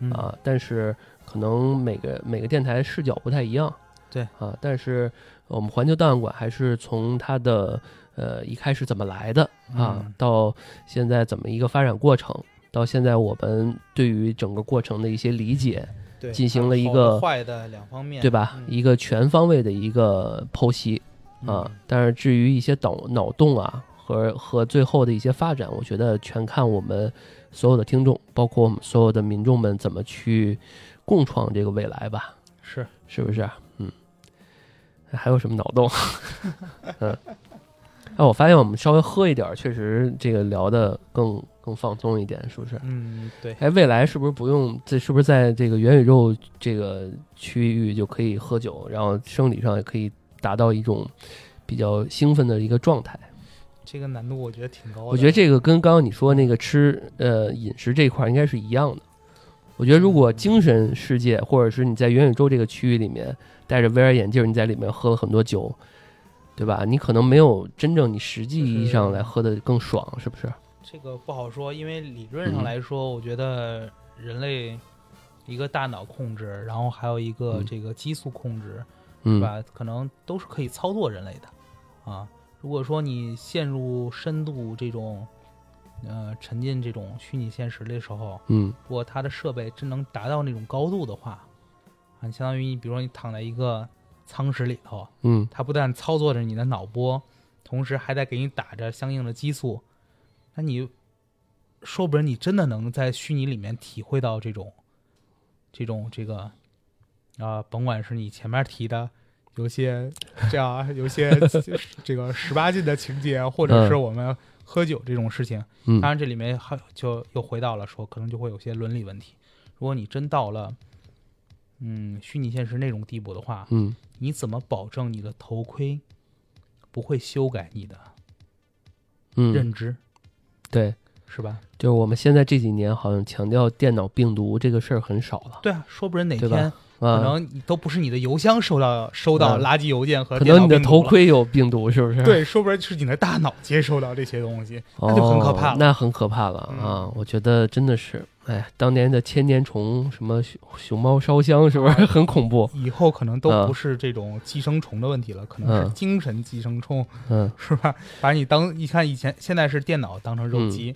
嗯啊，但是可能每个每个电台视角不太一样。对啊，但是我们环球档案馆还是从它的呃一开始怎么来的啊，嗯到现在怎么一个发展过程，到现在我们对于整个过程的一些理解，对进行了一个坏的两方面，对吧？嗯一个全方位的一个剖析。啊，但是至于一些脑脑洞啊和和最后的一些发展，我觉得全看我们所有的听众，包括我们所有的民众们怎么去共创这个未来吧，是是不是？嗯，还有什么脑洞？嗯，哎，我发现我们稍微喝一点，确实这个聊的更更放松一点，是不是？嗯对，哎，未来是不是不用？这是不是在这个元宇宙这个区域就可以喝酒，然后生理上也可以达到一种比较兴奋的一个状态？这个难度我觉得挺高的。我觉得这个跟刚刚你说那个吃呃饮食这一块儿应该是一样的。我觉得如果精神世界，或者是你在元宇宙这个区域里面戴着 VR 眼镜，你在里面喝了很多酒，对吧？你可能没有真正你实际意义上来喝的更爽，是不是？这个不好说，因为理论上嗯来说，我觉得人类一个大脑控制，然后还有一个嗯这个激素控制，是嗯，吧？可能都是可以操作人类的啊。如果说你陷入深度这种呃沉浸这种虚拟现实的时候，嗯如果它的设备真能达到那种高度的话，啊，相当于你比如说你躺在一个舱室里头，嗯它不但操作着你的脑波，同时还在给你打着相应的激素，那你说不准你真的能在虚拟里面体会到这种这种这个啊、甭管是你前面提的。有些这样啊，有些 这个十八禁的情节，或者是嗯我们喝酒这种事情，嗯当然，这里面还就又回到了说，可能就会有些伦理问题。如果你真到了，嗯，虚拟现实那种地步的话，嗯你怎么保证你的头盔不会修改你的嗯，认知，对，是吧？就是我们现在这几年好像强调电脑病毒这个事儿很少了对啊，说不准哪天可啊，能你都不是你的邮箱收到收到嗯垃圾邮件和可能你的。头盔有病毒，是不是？对，说不准是你的大脑接收到这些东西，哦，那就很可怕了。那很可怕了嗯啊！我觉得真的是，哎，当年的千年虫，什么熊熊猫烧香，是不是很恐怖？以后可能都嗯不是这种寄生虫的问题了，可能是嗯精神寄生虫。嗯，是吧？把你当你看以前现在是电脑当成肉鸡，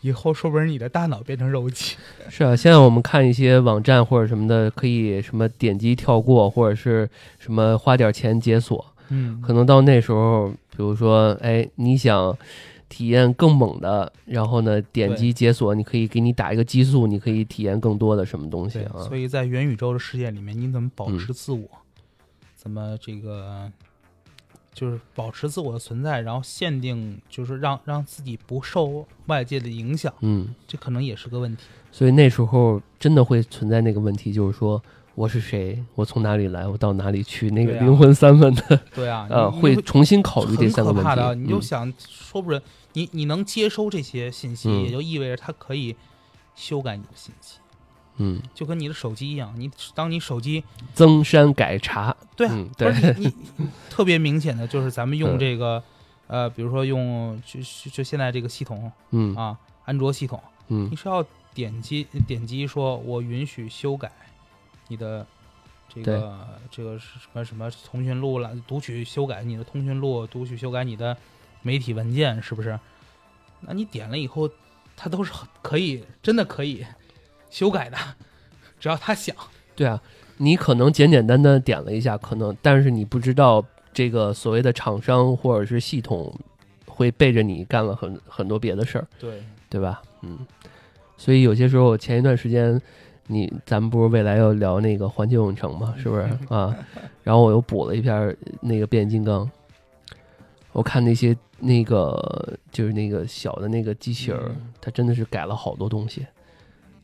以后说不定你的大脑变成肉鸡。是啊。现在我们看一些网站或者什么的，可以什么点击跳过，或者是什么花点钱解锁。嗯可能到那时候，比如说，哎，你想体验更猛的，然后呢，点击解锁，你可以给你打一个激素，你可以体验更多的什么东西，啊？所以在元宇宙的世界里面，你怎么保嗯持自我？怎么这个就是保持自我的存在，然后限定就是让让自己不受外界的影响，嗯，这可能也是个问题。所以那时候真的会存在那个问题，就是说我是谁，我从哪里来，我到哪里去，那个灵魂三问的，对啊，会重新考虑这三个问可怕的，嗯你就想说不准，你你能接收这些信息，嗯也就意味着它可以修改你的信息。嗯，就跟你的手机一样，你当你手机增删改查，对啊，嗯不是对。你你你特别明显的就是咱们用嗯。这个，呃，比如说用就就就现在这个系统嗯。啊，安卓系统，嗯。你是要点击点击说我允许修改你的这个这个什么什么通讯录了，读取修改你的通讯录，读取修改你的媒体文件，是不是？那你点了以后，它都是可以真的可以修改的，只要他想。对啊，你可能简简单单点了一下，可能，但是你不知道这个所谓的厂商或者是系统会背着你干了很很多别的事儿，对，对吧？嗯，所以有些时候前一段时间。你咱们不是未来要聊那个环球影城嘛，是不是 啊？然后我又补了一篇那个变形金刚，我看那些那个就是那个小的那个机器人它真的是改了好多东西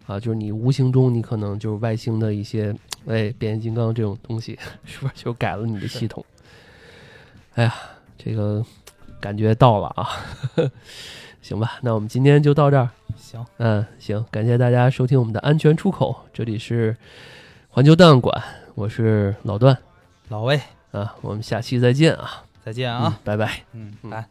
啊！就是你无形中你可能就是外星的一些哎变形金刚这种东西，是不是就改了你的系统？哎呀，这个感觉到了啊！行吧，那我们今天就到这儿。行，嗯，行，感谢大家收听我们的安全出口，这里是环球档案馆，我是老段老魏，啊，我们下期再见啊，再见啊嗯，拜拜。嗯，嗯来。